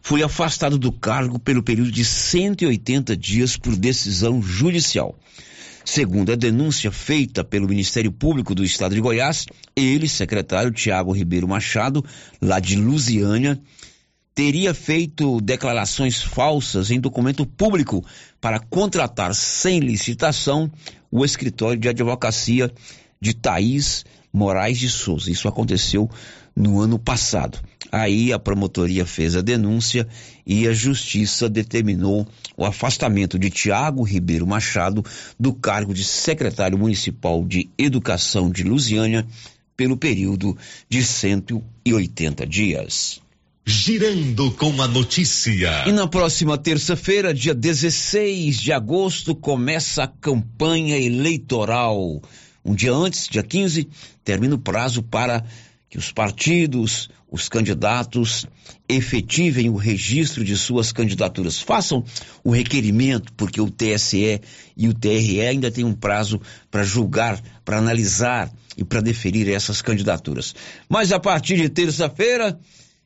foi afastado do cargo pelo período de 180 dias por decisão judicial. Segundo a denúncia feita pelo Ministério Público do Estado de Goiás, ele, secretário Tiago Ribeiro Machado, lá de Lusiânia, teria feito declarações falsas em documento público para contratar sem licitação o escritório de advocacia de Thaís Moraes de Souza. Isso aconteceu no ano passado. Aí a promotoria fez a denúncia e a justiça determinou o afastamento de Tiago Ribeiro Machado do cargo de secretário municipal de Educação de Lusiânia pelo período de 180 dias.
Girando com a notícia.
E na próxima terça-feira, dia 16 de agosto, começa a campanha eleitoral. Um dia antes, dia 15, termina o prazo para que os partidos, os candidatos efetivem o registro de suas candidaturas. Façam o requerimento, porque o TSE e o TRE ainda têm um prazo para julgar, para analisar e para deferir essas candidaturas. Mas a partir de terça-feira,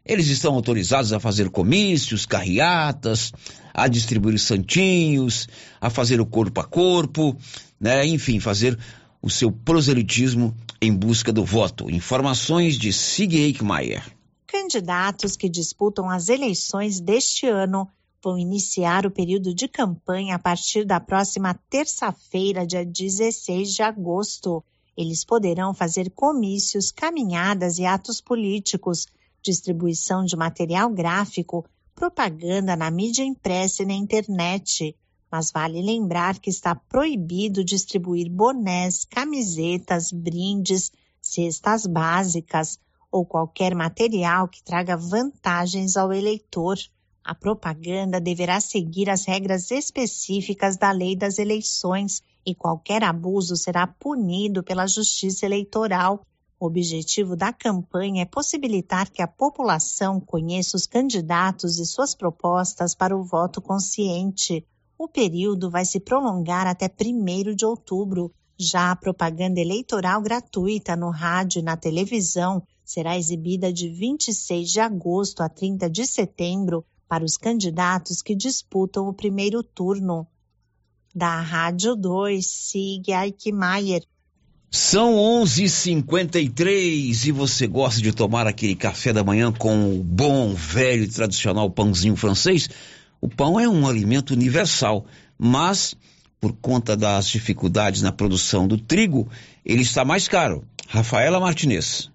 eles estão autorizados a fazer comícios, carreatas, a distribuir santinhos, a fazer o corpo a corpo, né? Enfim, fazer o seu proselitismo em busca do voto. Informações de Sig Eichmeier.
Candidatos que disputam as eleições deste ano vão iniciar o período de campanha a partir da próxima terça-feira, dia 16 de agosto. Eles poderão fazer comícios, caminhadas e atos políticos distribuição de material gráfico, propaganda na mídia impressa e na internet. Mas vale lembrar que está proibido distribuir bonés, camisetas, brindes, cestas básicas ou qualquer material que traga vantagens ao eleitor. A propaganda deverá seguir as regras específicas da lei das eleições e qualquer abuso será punido pela Justiça Eleitoral o objetivo da campanha é possibilitar que a população conheça os candidatos e suas propostas para o voto consciente. O período vai se prolongar até 1 de outubro. Já a propaganda eleitoral gratuita no rádio e na televisão será exibida de 26 de agosto a 30 de setembro para os candidatos que disputam o primeiro turno. Da Rádio 2, Sig Eichmeier.
São 11:53 e você gosta de tomar aquele café da manhã com o bom, velho e tradicional pãozinho francês? O pão é um alimento universal, mas por conta das dificuldades na produção do trigo, ele está mais caro. Rafaela Martinez.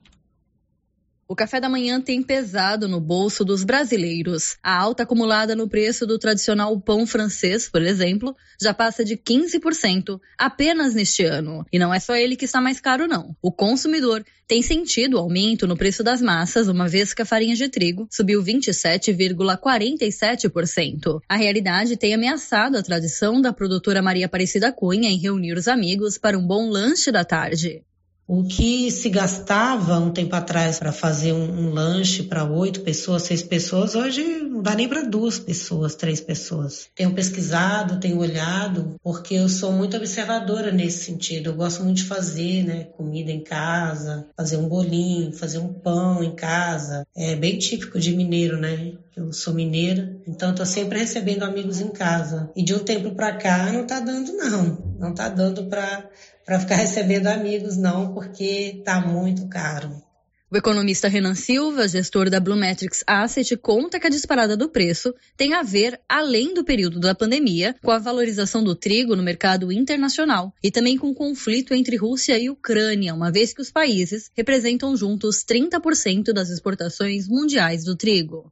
O café da manhã tem pesado no bolso dos brasileiros. A alta acumulada no preço do tradicional pão francês, por exemplo, já passa de 15% apenas neste ano. E não é só ele que está mais caro, não. O consumidor tem sentido o aumento no preço das massas, uma vez que a farinha de trigo subiu 27,47%. A realidade tem ameaçado a tradição da produtora Maria Aparecida Cunha em reunir os amigos para um bom lanche da tarde.
O que se gastava um tempo atrás para fazer um, um lanche para oito pessoas, seis pessoas, hoje não dá nem para duas pessoas, três pessoas. Tenho pesquisado, tenho olhado, porque eu sou muito observadora nesse sentido. Eu gosto muito de fazer, né, comida em casa, fazer um bolinho, fazer um pão em casa. É bem típico de mineiro, né? Eu sou mineira, então estou sempre recebendo amigos em casa. E de um tempo para cá não está dando não, não está dando para para ficar recebendo amigos, não, porque está muito caro.
O economista Renan Silva, gestor da Blumetrics Asset, conta que a disparada do preço tem a ver, além do período da pandemia, com a valorização do trigo no mercado internacional e também com o conflito entre Rússia e Ucrânia, uma vez que os países representam juntos 30% das exportações mundiais do trigo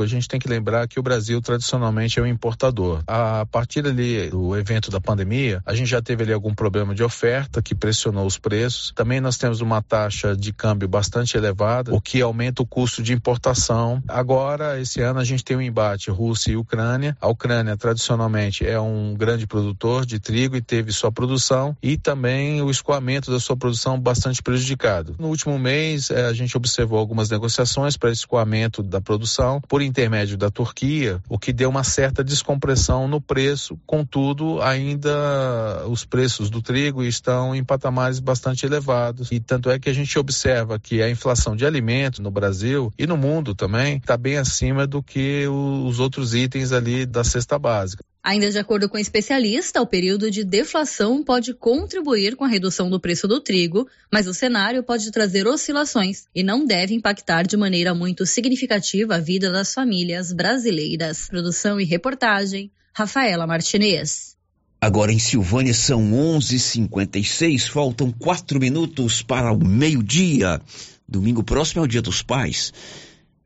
a gente tem que lembrar que o Brasil tradicionalmente é um importador. A partir ali do evento da pandemia, a gente já teve ali algum problema de oferta que pressionou os preços. Também nós temos uma taxa de câmbio bastante elevada, o que aumenta o custo de importação. Agora, esse ano a gente tem um embate Rússia e Ucrânia. A Ucrânia tradicionalmente é um grande produtor de trigo e teve sua produção e também o escoamento da sua produção bastante prejudicado. No último mês, eh, a gente observou algumas negociações para escoamento da produção por intermédio da Turquia, o que deu uma certa descompressão no preço. Contudo, ainda os preços do trigo estão em patamares bastante elevados. E tanto é que a gente observa que a inflação de alimentos no Brasil e no mundo também está bem acima do que os outros itens ali da cesta básica.
Ainda de acordo com o especialista, o período de deflação pode contribuir com a redução do preço do trigo, mas o cenário pode trazer oscilações e não deve impactar de maneira muito significativa a vida das famílias brasileiras. Produção e reportagem, Rafaela Martinez.
Agora em Silvânia são 11:56, faltam quatro minutos para o meio-dia. Domingo próximo é o Dia dos Pais.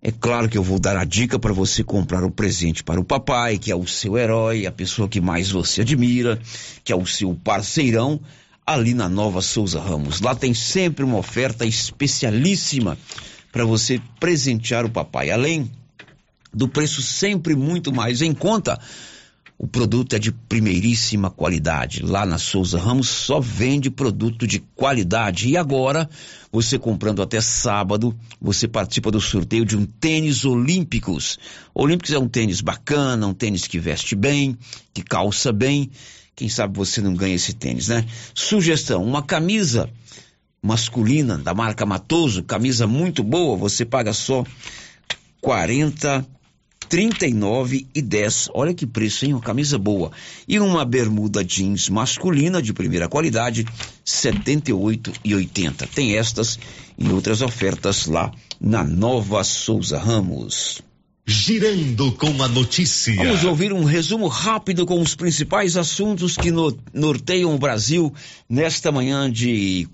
É claro que eu vou dar a dica para você comprar o um presente para o papai, que é o seu herói, a pessoa que mais você admira, que é o seu parceirão, ali na Nova Souza Ramos. Lá tem sempre uma oferta especialíssima para você presentear o papai. Além do preço sempre muito mais em conta, o produto é de primeiríssima qualidade. Lá na Souza Ramos só vende produto de qualidade. E agora, você comprando até sábado, você participa do sorteio de um tênis Olímpicos. Olímpicos é um tênis bacana, um tênis que veste bem, que calça bem. Quem sabe você não ganha esse tênis, né? Sugestão: uma camisa masculina da marca Matoso, camisa muito boa, você paga só 40 39 e 10. Olha que preço, hein? Uma camisa boa. E uma bermuda jeans masculina de primeira qualidade, 78 e 80. Tem estas e outras ofertas lá na Nova Souza Ramos.
Girando com a notícia.
Vamos ouvir um resumo rápido com os principais assuntos que no, norteiam o Brasil nesta manhã de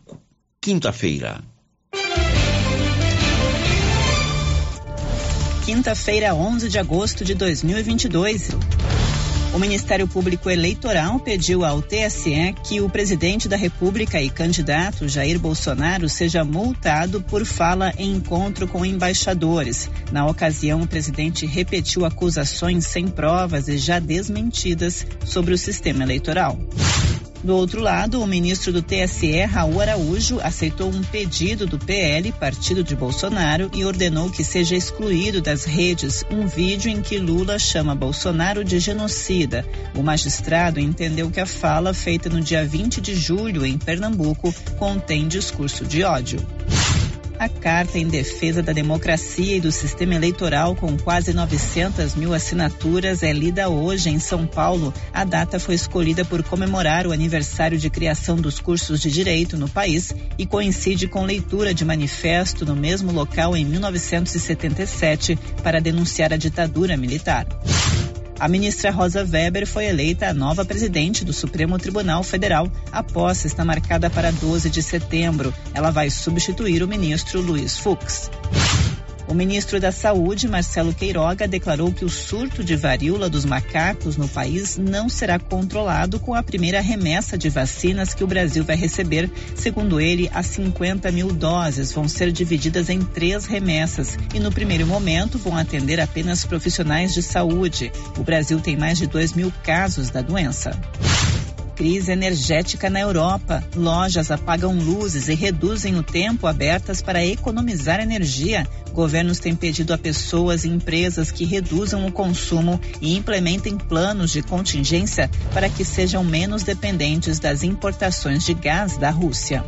quinta-feira.
Quinta-feira, 11 de agosto de 2022. O Ministério Público Eleitoral pediu ao TSE que o presidente da República e candidato Jair Bolsonaro seja multado por fala em encontro com embaixadores. Na ocasião, o presidente repetiu acusações sem provas e já desmentidas sobre o sistema eleitoral. Do outro lado, o ministro do TSE, Raul Araújo, aceitou um pedido do PL, partido de Bolsonaro, e ordenou que seja excluído das redes um vídeo em que Lula chama Bolsonaro de genocida. O magistrado entendeu que a fala, feita no dia 20 de julho em Pernambuco, contém discurso de ódio. A carta em defesa da democracia e do sistema eleitoral, com quase 900 mil assinaturas, é lida hoje em São Paulo. A data foi escolhida por comemorar o aniversário de criação dos cursos de direito no país e coincide com leitura de manifesto no mesmo local em 1977 para denunciar a ditadura militar. A ministra Rosa Weber foi eleita a nova presidente do Supremo Tribunal Federal. A posse está marcada para 12 de setembro. Ela vai substituir o ministro Luiz Fux. O ministro da Saúde, Marcelo Queiroga, declarou que o surto de varíola dos macacos no país não será controlado com a primeira remessa de vacinas que o Brasil vai receber. Segundo ele, as 50 mil doses vão ser divididas em três remessas e, no primeiro momento, vão atender apenas profissionais de saúde. O Brasil tem mais de 2 mil casos da doença crise energética na Europa. Lojas apagam luzes e reduzem o tempo abertas para economizar energia. Governos têm pedido a pessoas e empresas que reduzam o consumo e implementem planos de contingência para que sejam menos dependentes das importações de gás da Rússia.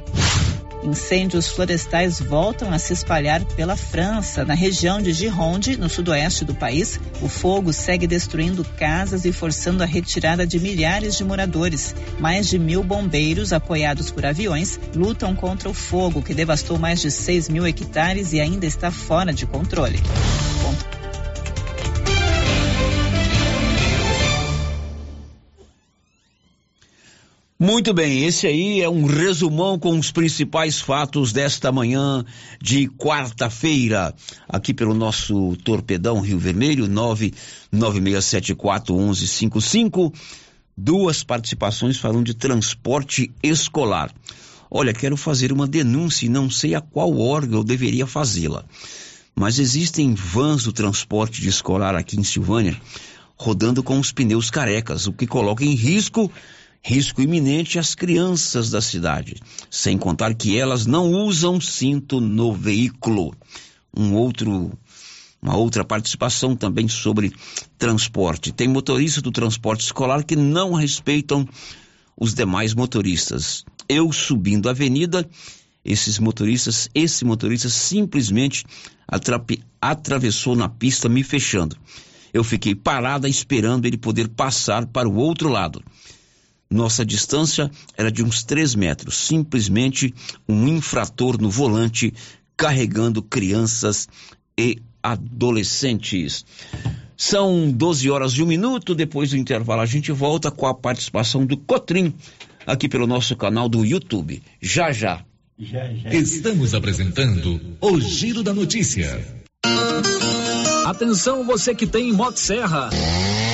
Incêndios florestais voltam a se espalhar pela França, na região de Gironde, no sudoeste do país. O fogo segue destruindo casas e forçando a retirada de milhares de moradores. Mais de mil bombeiros, apoiados por aviões, lutam contra o fogo que devastou mais de 6 mil hectares e ainda está fora de controle.
Muito bem, esse aí é um resumão com os principais fatos desta manhã de quarta-feira, aqui pelo nosso Torpedão Rio Vermelho, 996741155. Duas participações falando de transporte escolar. Olha, quero fazer uma denúncia e não sei a qual órgão eu deveria fazê-la. Mas existem vans do transporte de escolar aqui em Silvânia rodando com os pneus carecas, o que coloca em risco risco iminente às crianças da cidade, sem contar que elas não usam cinto no veículo. Um outro uma outra participação também sobre transporte. Tem motoristas do transporte escolar que não respeitam os demais motoristas. Eu subindo a avenida, esses motoristas, esse motorista simplesmente atravessou na pista me fechando. Eu fiquei parada esperando ele poder passar para o outro lado. Nossa distância era de uns 3 metros. Simplesmente um infrator no volante carregando crianças e adolescentes. São 12 horas e um minuto. Depois do intervalo, a gente volta com a participação do Cotrim aqui pelo nosso canal do YouTube. Já já.
já, já. Estamos apresentando o Giro da Notícia.
Atenção, você que tem Motosserra. Serra.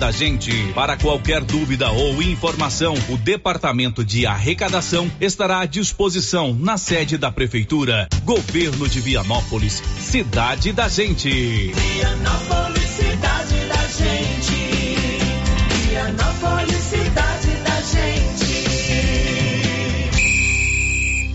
da gente. Para qualquer dúvida ou informação, o Departamento de Arrecadação estará à disposição na sede da Prefeitura. Governo de Vianópolis, cidade da gente.
Vianópolis, cidade da gente. Vianópolis,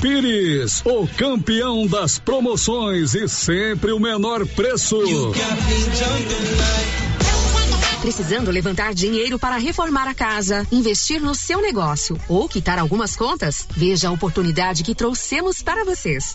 Pires, o campeão das promoções e sempre o menor preço.
Precisando levantar dinheiro para reformar a casa, investir no seu negócio ou quitar algumas contas? Veja a oportunidade que trouxemos para vocês.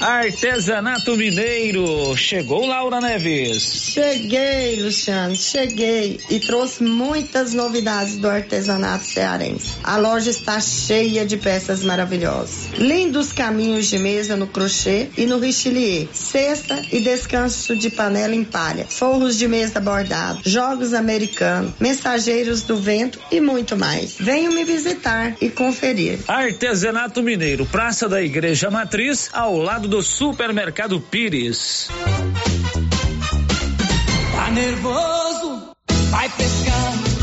Artesanato Mineiro. Chegou Laura Neves.
Cheguei, Luciano, cheguei e trouxe muitas novidades do artesanato cearense. A loja está cheia de peças maravilhosas. Lindos caminhos de mesa no crochê e no richelieu. Cesta e descanso de panela em palha. Forros de mesa bordado. Jogos americanos. Mensageiros do vento e muito mais. Venham me visitar e conferir.
Artesanato Mineiro, Praça da Igreja Matriz, ao lado do Supermercado Pires.
Tá nervoso? Vai pescando.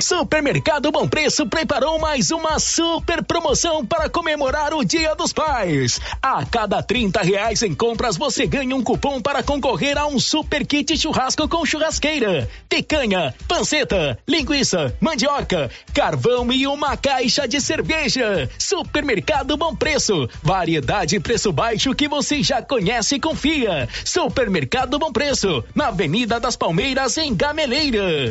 Supermercado Bom Preço preparou mais uma super promoção para comemorar o Dia dos Pais. A cada 30 reais em compras você ganha um cupom para concorrer a um super kit churrasco com churrasqueira, picanha, panceta, linguiça, mandioca, carvão e uma caixa de cerveja. Supermercado Bom Preço, variedade e preço baixo que você já conhece e confia. Supermercado Bom Preço, na Avenida das Palmeiras em Gameleira.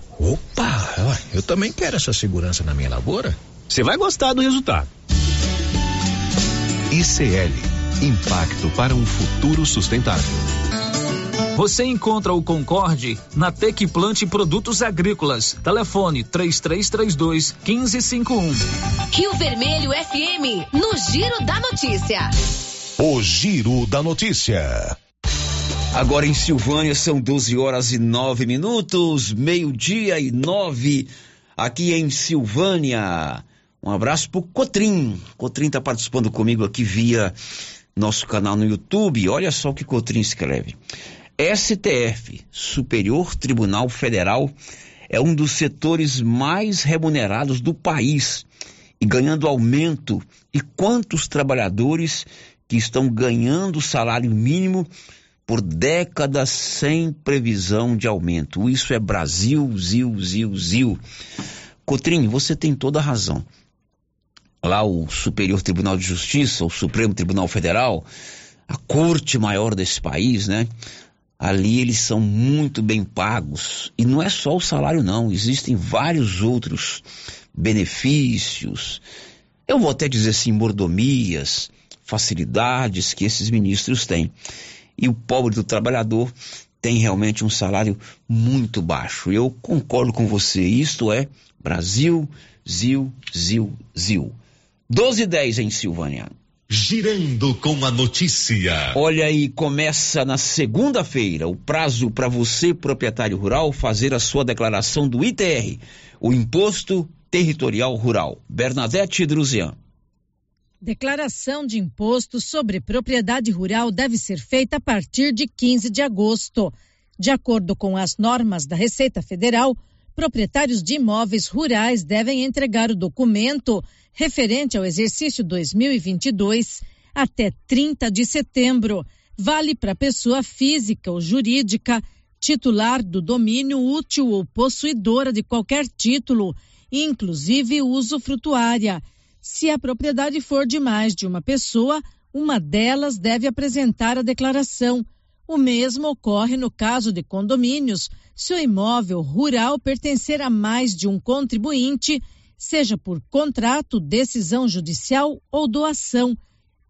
Opa, eu também quero essa segurança na minha lavoura.
Você vai gostar do resultado.
ICL Impacto para um futuro sustentável.
Você encontra o Concorde na Tec Plante Produtos Agrícolas. Telefone 3332 1551.
Rio Vermelho FM, no Giro da Notícia.
O Giro da Notícia.
Agora em Silvânia são 12 horas e 9 minutos, meio-dia e nove aqui em Silvânia. Um abraço pro Cotrim. Cotrim tá participando comigo aqui via nosso canal no YouTube. Olha só o que Cotrim escreve. STF, Superior Tribunal Federal, é um dos setores mais remunerados do país e ganhando aumento. E quantos trabalhadores que estão ganhando salário mínimo por décadas sem previsão de aumento. Isso é Brasil, zil, zil, zil. Cotrim, você tem toda a razão. Lá o Superior Tribunal de Justiça, o Supremo Tribunal Federal, a corte maior desse país, né? Ali eles são muito bem pagos. E não é só o salário, não. Existem vários outros benefícios. Eu vou até dizer assim, mordomias, facilidades que esses ministros têm e o pobre do trabalhador tem realmente um salário muito baixo. Eu concordo com você, isto é Brasil, Zil, Zil, Zil. 12 e 10 em Silvânia.
Girando com a notícia.
Olha aí, começa na segunda-feira o prazo para você, proprietário rural, fazer a sua declaração do ITR, o Imposto Territorial Rural. Bernadette Druzian.
Declaração de imposto sobre propriedade rural deve ser feita a partir de 15 de agosto. De acordo com as normas da Receita Federal, proprietários de imóveis rurais devem entregar o documento referente ao exercício 2022 até 30 de setembro. Vale para pessoa física ou jurídica, titular do domínio útil ou possuidora de qualquer título, inclusive usufrutuária se a propriedade for de mais de uma pessoa, uma delas deve apresentar a declaração. O mesmo ocorre no caso de condomínios, se o imóvel rural pertencer a mais de um contribuinte, seja por contrato, decisão judicial ou doação,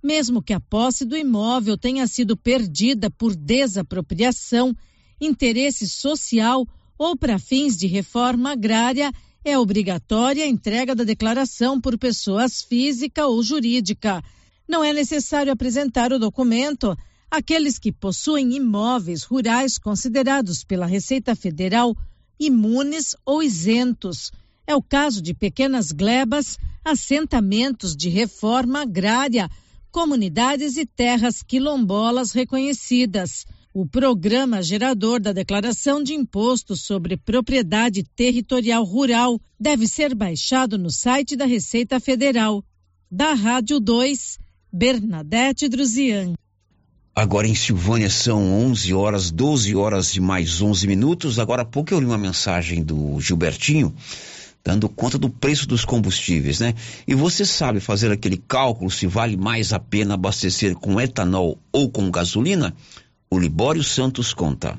mesmo que a posse do imóvel tenha sido perdida por desapropriação, interesse social ou para fins de reforma agrária é obrigatória a entrega da declaração por pessoas física ou jurídica. Não é necessário apresentar o documento aqueles que possuem imóveis rurais considerados pela Receita Federal imunes ou isentos. É o caso de pequenas glebas, assentamentos de reforma agrária, comunidades e terras quilombolas reconhecidas. O programa gerador da Declaração de Imposto sobre Propriedade Territorial Rural deve ser baixado no site da Receita Federal. Da Rádio 2, Bernadette Druzian.
Agora em Silvânia são 11 horas, 12 horas e mais 11 minutos. Agora há pouco eu li uma mensagem do Gilbertinho dando conta do preço dos combustíveis, né? E você sabe fazer aquele cálculo se vale mais a pena abastecer com etanol ou com gasolina? O Libório Santos conta.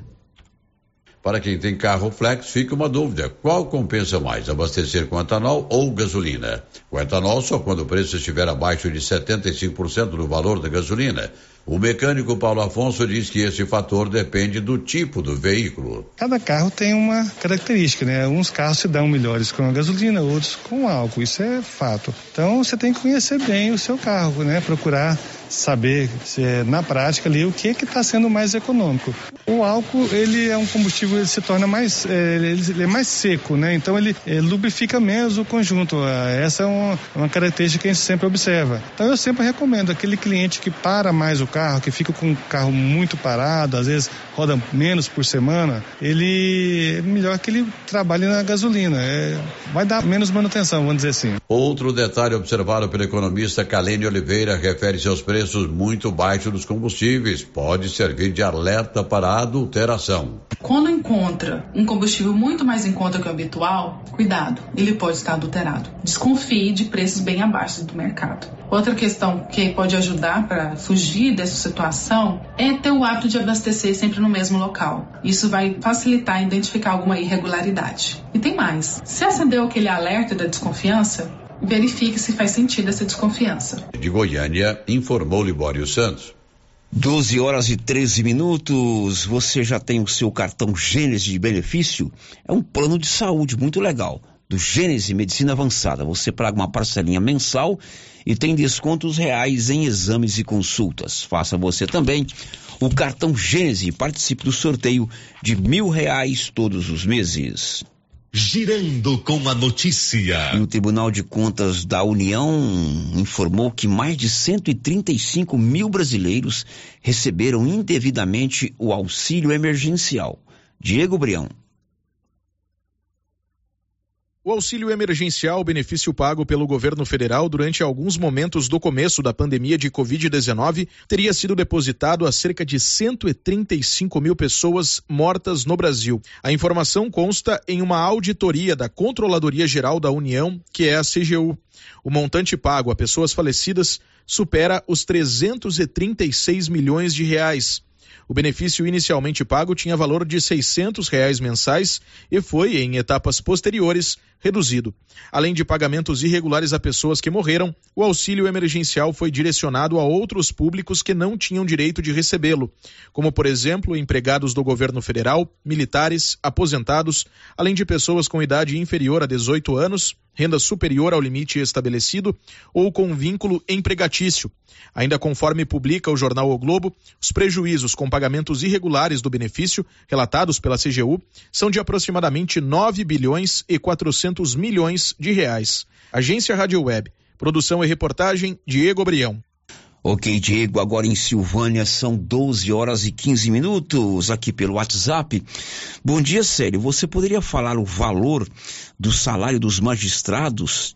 Para quem tem carro flex, fica uma dúvida: qual compensa mais, abastecer com etanol ou gasolina? Com etanol só quando o preço estiver abaixo de 75% do valor da gasolina. O mecânico Paulo Afonso diz que esse fator depende do tipo do veículo.
Cada carro tem uma característica, né? Uns carros se dão melhores com a gasolina, outros com álcool, isso é fato. Então você tem que conhecer bem o seu carro, né? Procurar saber é, na prática ali o que está sendo mais econômico. O álcool ele é um combustível ele se torna mais é, ele é mais seco, né? Então ele, ele lubrifica menos o conjunto. Essa é uma, uma, característica que a gente sempre observa. Então eu sempre recomendo aquele cliente que para mais o carro, que fica com o carro muito parado, às vezes roda menos por semana, ele é melhor que ele trabalhe na gasolina. É, vai dar menos manutenção, vamos dizer assim.
Outro detalhe observado pelo economista Calene Oliveira refere-se aos preços muito baixos dos combustíveis. Pode servir de alerta para a adulteração.
Quando encontra um combustível muito mais em conta que o habitual, cuidado, ele pode estar adulterado. Desconfie de preços bem abaixo do mercado. Outra questão que pode ajudar para fugir dessa situação é ter o hábito de abastecer sempre no mesmo local. Isso vai facilitar identificar alguma irregularidade. E tem mais: se acendeu aquele alerta da desconfiança, verifique se faz sentido essa desconfiança.
De Goiânia, informou Libório Santos.
12 horas e 13 minutos. Você já tem o seu cartão Gênesis de benefício? É um plano de saúde muito legal. Do Gênesis Medicina Avançada. Você paga uma parcelinha mensal e tem descontos reais em exames e consultas. Faça você também o cartão Gênesis e participe do sorteio de mil reais todos os meses.
Girando com a notícia.
E o Tribunal de Contas da União informou que mais de 135 mil brasileiros receberam indevidamente o auxílio emergencial. Diego Brião.
O auxílio emergencial, benefício pago pelo governo federal durante alguns momentos do começo da pandemia de Covid-19, teria sido depositado a cerca de 135 mil pessoas mortas no Brasil. A informação consta em uma auditoria da Controladoria Geral da União, que é a CGU. O montante pago a pessoas falecidas supera os 336 milhões de reais. O benefício inicialmente pago tinha valor de 600 reais mensais e foi, em etapas posteriores, reduzido. Além de pagamentos irregulares a pessoas que morreram, o auxílio emergencial foi direcionado a outros públicos que não tinham direito de recebê-lo, como, por exemplo, empregados do governo federal, militares, aposentados, além de pessoas com idade inferior a 18 anos, renda superior ao limite estabelecido ou com vínculo empregatício. Ainda conforme publica o jornal O Globo, os prejuízos com pagamentos irregulares do benefício, relatados pela CGU, são de aproximadamente 9 bilhões e 400 milhões de reais. Agência Rádio Web. Produção e reportagem Diego Brião.
Ok, Diego, agora em Silvânia são 12 horas e 15 minutos aqui pelo WhatsApp. Bom dia, Sério. Você poderia falar o valor do salário dos magistrados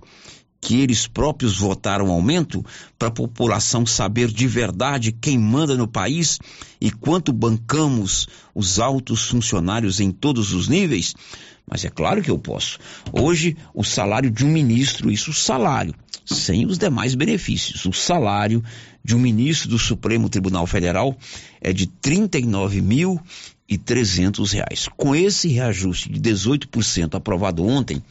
que eles próprios votaram aumento para a população saber de verdade quem manda no país e quanto bancamos os altos funcionários em todos os níveis? Mas é claro que eu posso. Hoje, o salário de um ministro, isso salário, sem os demais benefícios. O salário de um ministro do Supremo Tribunal Federal é de 39.300 reais. Com esse reajuste de 18% aprovado ontem,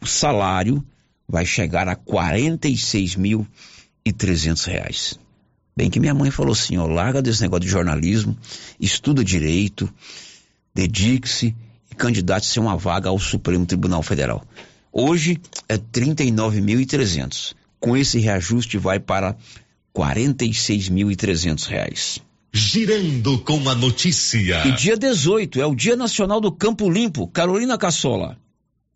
o salário vai chegar a 46.300 reais. Bem que minha mãe falou assim, ó, larga desse negócio de jornalismo, estuda direito, dedique-se e candidate-se a uma vaga ao Supremo Tribunal Federal. Hoje é R$ 39.300. Com esse reajuste vai para 46.300 reais.
Girando com a notícia.
E dia 18 é o Dia Nacional do Campo Limpo. Carolina Cassola.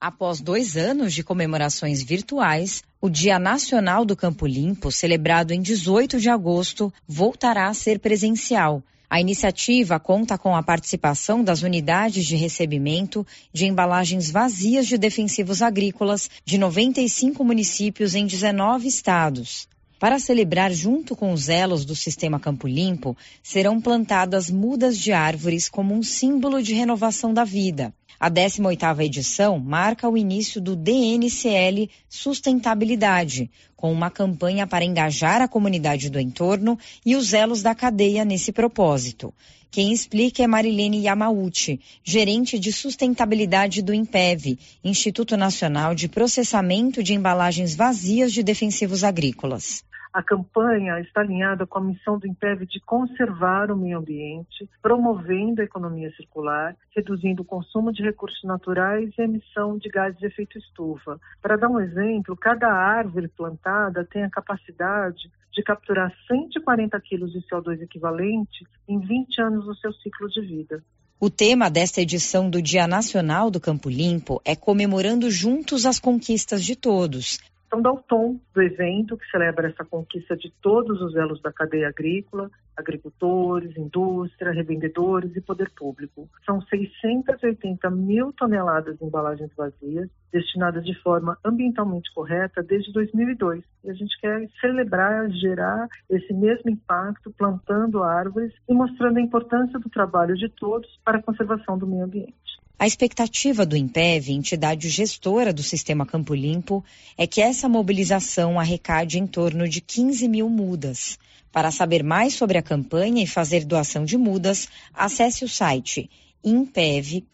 Após dois anos de comemorações virtuais, o Dia Nacional do Campo Limpo, celebrado em 18 de agosto, voltará a ser presencial. A iniciativa conta com a participação das unidades de recebimento de embalagens vazias de defensivos agrícolas de 95 municípios em 19 estados. Para celebrar junto com os elos do sistema Campo Limpo, serão plantadas mudas de árvores como um símbolo de renovação da vida. A 18ª edição marca o início do DNCL Sustentabilidade, com uma campanha para engajar a comunidade do entorno e os elos da cadeia nesse propósito. Quem explica é Marilene Yamauchi, gerente de sustentabilidade do INPEV, Instituto Nacional de Processamento de Embalagens Vazias de Defensivos Agrícolas.
A campanha está alinhada com a missão do INPEV de conservar o meio ambiente, promovendo a economia circular, reduzindo o consumo de recursos naturais e a emissão de gases de efeito estufa. Para dar um exemplo, cada árvore plantada tem a capacidade de capturar 140 quilos de CO2 equivalente em 20 anos do seu ciclo de vida.
O tema desta edição do Dia Nacional do Campo Limpo é comemorando juntos as conquistas de todos,
então, dá o tom do evento que celebra essa conquista de todos os elos da cadeia agrícola, agricultores, indústria, revendedores e poder público. São 680 mil toneladas de embalagens vazias destinadas de forma ambientalmente correta desde 2002. E a gente quer celebrar, gerar esse mesmo impacto plantando árvores e mostrando a importância do trabalho de todos para a conservação do meio ambiente.
A expectativa do IMPEV, entidade gestora do Sistema Campo Limpo, é que essa mobilização arrecade em torno de 15 mil mudas. Para saber mais sobre a campanha e fazer doação de mudas, acesse o site impev.org.br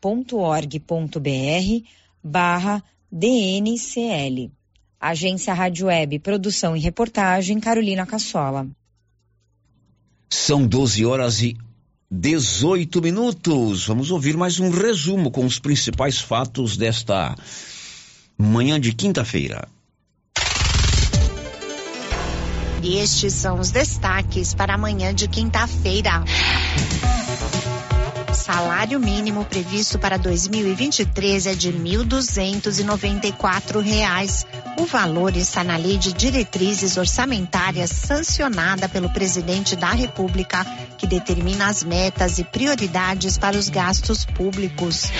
barra DNCL. Agência Rádio Web, produção e reportagem Carolina Cassola.
São 12 horas e 18 minutos. Vamos ouvir mais um resumo com os principais fatos desta manhã de quinta-feira.
Estes são os destaques para amanhã de quinta-feira. Salário mínimo previsto para 2023 é de R$ 1.294. O valor está na Lei de Diretrizes Orçamentárias sancionada pelo presidente da República, que determina as metas e prioridades para os gastos públicos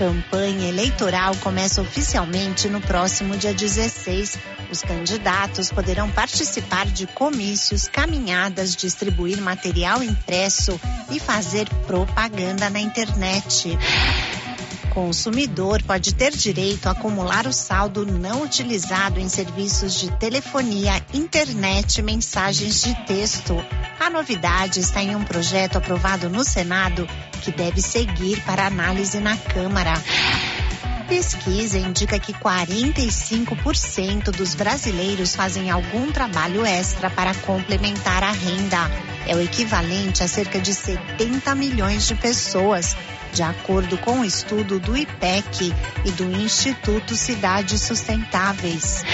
campanha eleitoral começa oficialmente no próximo dia 16. Os candidatos poderão participar de comícios, caminhadas, distribuir material impresso e fazer propaganda na internet consumidor pode ter direito a acumular o saldo não utilizado em serviços de telefonia, internet e mensagens de texto. A novidade está em um projeto aprovado no Senado que deve seguir para análise na Câmara. Pesquisa indica que 45% dos brasileiros fazem algum trabalho extra para complementar a renda. É o equivalente a cerca de 70 milhões de pessoas, de acordo com o um estudo do IPEC e do Instituto Cidades Sustentáveis.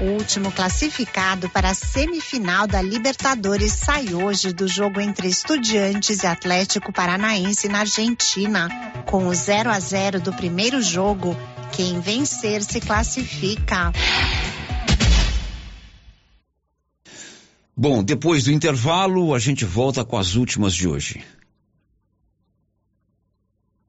O último classificado para a semifinal da Libertadores sai hoje do jogo entre Estudiantes e Atlético Paranaense na Argentina. Com o 0 a 0 do primeiro jogo, quem vencer se classifica.
Bom, depois do intervalo, a gente volta com as últimas de hoje.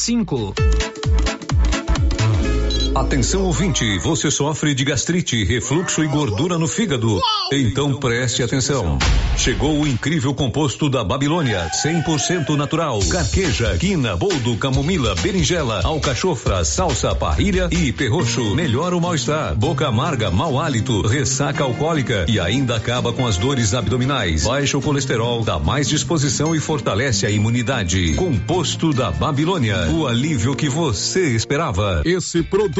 cinco.
Atenção ouvinte, você sofre de gastrite, refluxo e gordura no fígado? Então preste atenção. Chegou o incrível composto da Babilônia, 100% natural. Carqueja, quina, boldo, camomila, berinjela, alcachofra, salsa, parrilha e perroxo. Melhora o mal-estar, boca amarga, mau hálito, ressaca alcoólica e ainda acaba com as dores abdominais. Baixa o colesterol, dá mais disposição e fortalece a imunidade. Composto da Babilônia, o alívio que você esperava.
Esse produto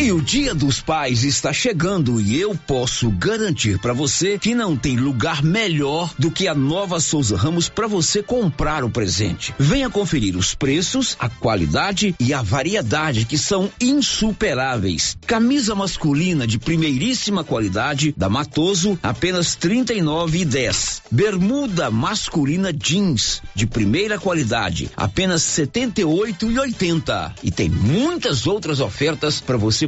E o Dia dos Pais está chegando e eu posso garantir para você que não tem lugar melhor do que a Nova Souza Ramos para você comprar o presente. Venha conferir os preços, a qualidade e a variedade que são insuperáveis. Camisa masculina de primeiríssima qualidade da Matoso, apenas trinta e nove e dez. Bermuda masculina jeans de primeira qualidade, apenas setenta e oito e oitenta. Tem muitas outras ofertas para você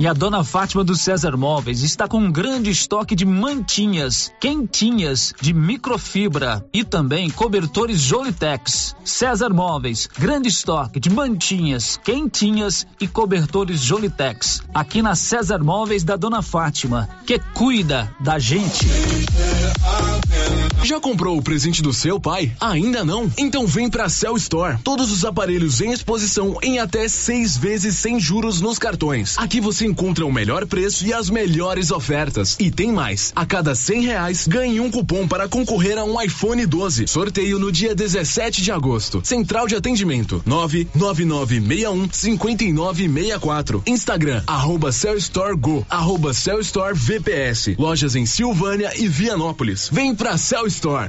E a dona Fátima do César Móveis está com um grande estoque de mantinhas, quentinhas, de microfibra e também cobertores Jolitex. César Móveis, grande estoque de mantinhas, quentinhas e cobertores Jolitex. Aqui na César Móveis da dona Fátima, que cuida da gente.
Já comprou o presente do seu pai? Ainda não? Então vem pra Cell Store. Todos os aparelhos em exposição em até seis vezes sem juros nos cartões. Aqui você encontra o melhor preço e as melhores ofertas. E tem mais. A cada cem reais, ganhe um cupom para concorrer a um iPhone 12. Sorteio no dia 17 de agosto. Central de atendimento: 99961 5964. Instagram: arroba Cell Store Go, arroba VPS. Lojas em Silvânia e Vianópolis. Vem pra Cell Store.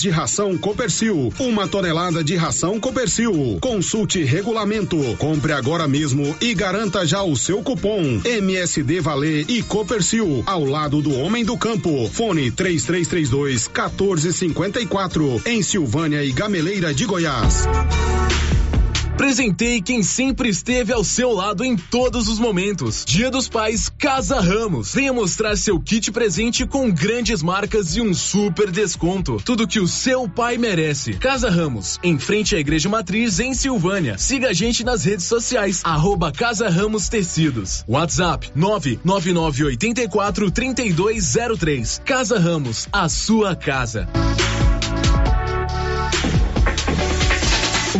de ração Copercil, uma tonelada de ração Copercil. Consulte regulamento, compre agora mesmo e garanta já o seu cupom MSD Valer e Copercil ao lado do homem do campo. Fone 3332 1454 em Silvânia e Gameleira de Goiás.
Presentei quem sempre esteve ao seu lado em todos os momentos. Dia dos Pais, Casa Ramos. Venha mostrar seu kit presente com grandes marcas e um super desconto. Tudo que o seu pai merece. Casa Ramos, em frente à Igreja Matriz, em Silvânia. Siga a gente nas redes sociais, arroba Casa Ramos Tecidos. WhatsApp 99984 3203. Casa Ramos, a sua casa.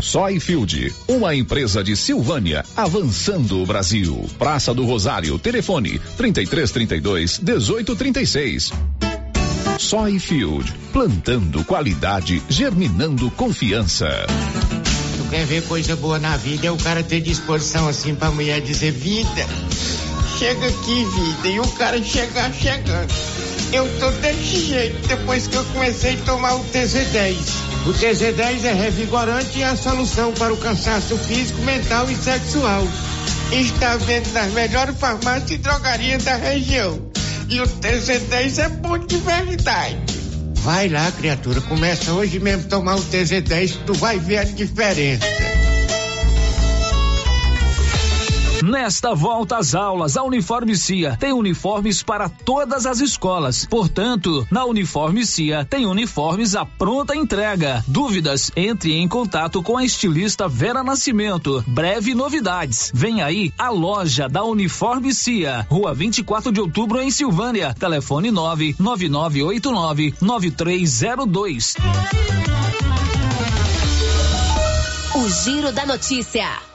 Soyfield, uma empresa de Silvânia, avançando o Brasil. Praça do Rosário, telefone 3332 1836. Soyfield, plantando qualidade, germinando confiança.
Tu quer ver coisa boa na vida? É o cara ter disposição assim pra mulher dizer vida. Chega aqui, vida. E o cara chegar chegando. Eu tô desse jeito depois que eu comecei a tomar o TZ10. O TZ10 é revigorante e a solução para o cansaço físico, mental e sexual. Está vendo nas melhores farmácias e drogarias da região. E o TZ10 é bom de verdade. Vai lá, criatura, começa hoje mesmo a tomar o TZ10, tu vai ver a diferença.
Nesta volta às aulas, a Uniforme Cia tem uniformes para todas as escolas. Portanto, na Uniforme Cia tem uniformes à pronta entrega. Dúvidas? Entre em contato com a estilista Vera Nascimento. Breve novidades. Vem aí a loja da Uniforme Cia, Rua 24 de Outubro em Silvânia. Telefone 99989 9302.
O Giro da Notícia.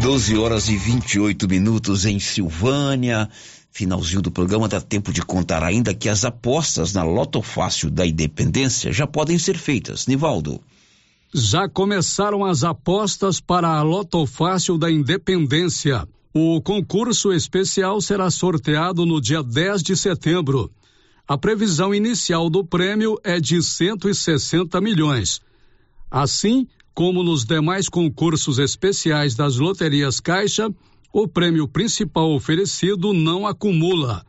12 horas e 28 minutos em Silvânia. Finalzinho do programa dá tempo de contar ainda que as apostas na Loto Fácil da Independência já podem ser feitas. Nivaldo.
Já começaram as apostas para a Loto Fácil da Independência. O concurso especial será sorteado no dia 10 de setembro. A previsão inicial do prêmio é de 160 milhões. Assim, como nos demais concursos especiais das loterias Caixa, o prêmio principal oferecido não acumula.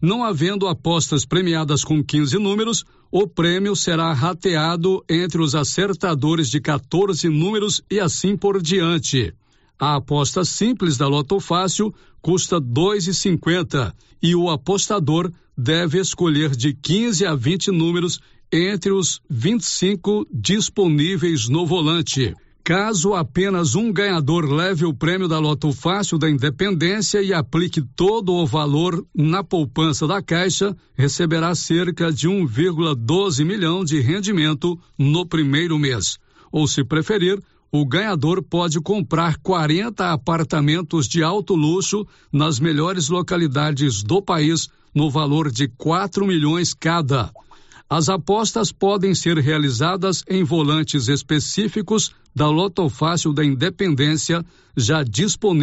Não havendo apostas premiadas com 15 números, o prêmio será rateado entre os acertadores de 14 números e assim por diante. A aposta simples da Loto Fácil custa R$ 2,50 e o apostador deve escolher de 15 a 20 números entre os 25 disponíveis no volante. Caso apenas um ganhador leve o prêmio da Loto Fácil da Independência e aplique todo o valor na poupança da Caixa, receberá cerca de 1,12 milhão de rendimento no primeiro mês. Ou, se preferir, o ganhador pode comprar 40 apartamentos de alto luxo nas melhores localidades do país no valor de 4 milhões cada. As apostas podem ser realizadas em volantes específicos da Loto Fácil da Independência, já disponíveis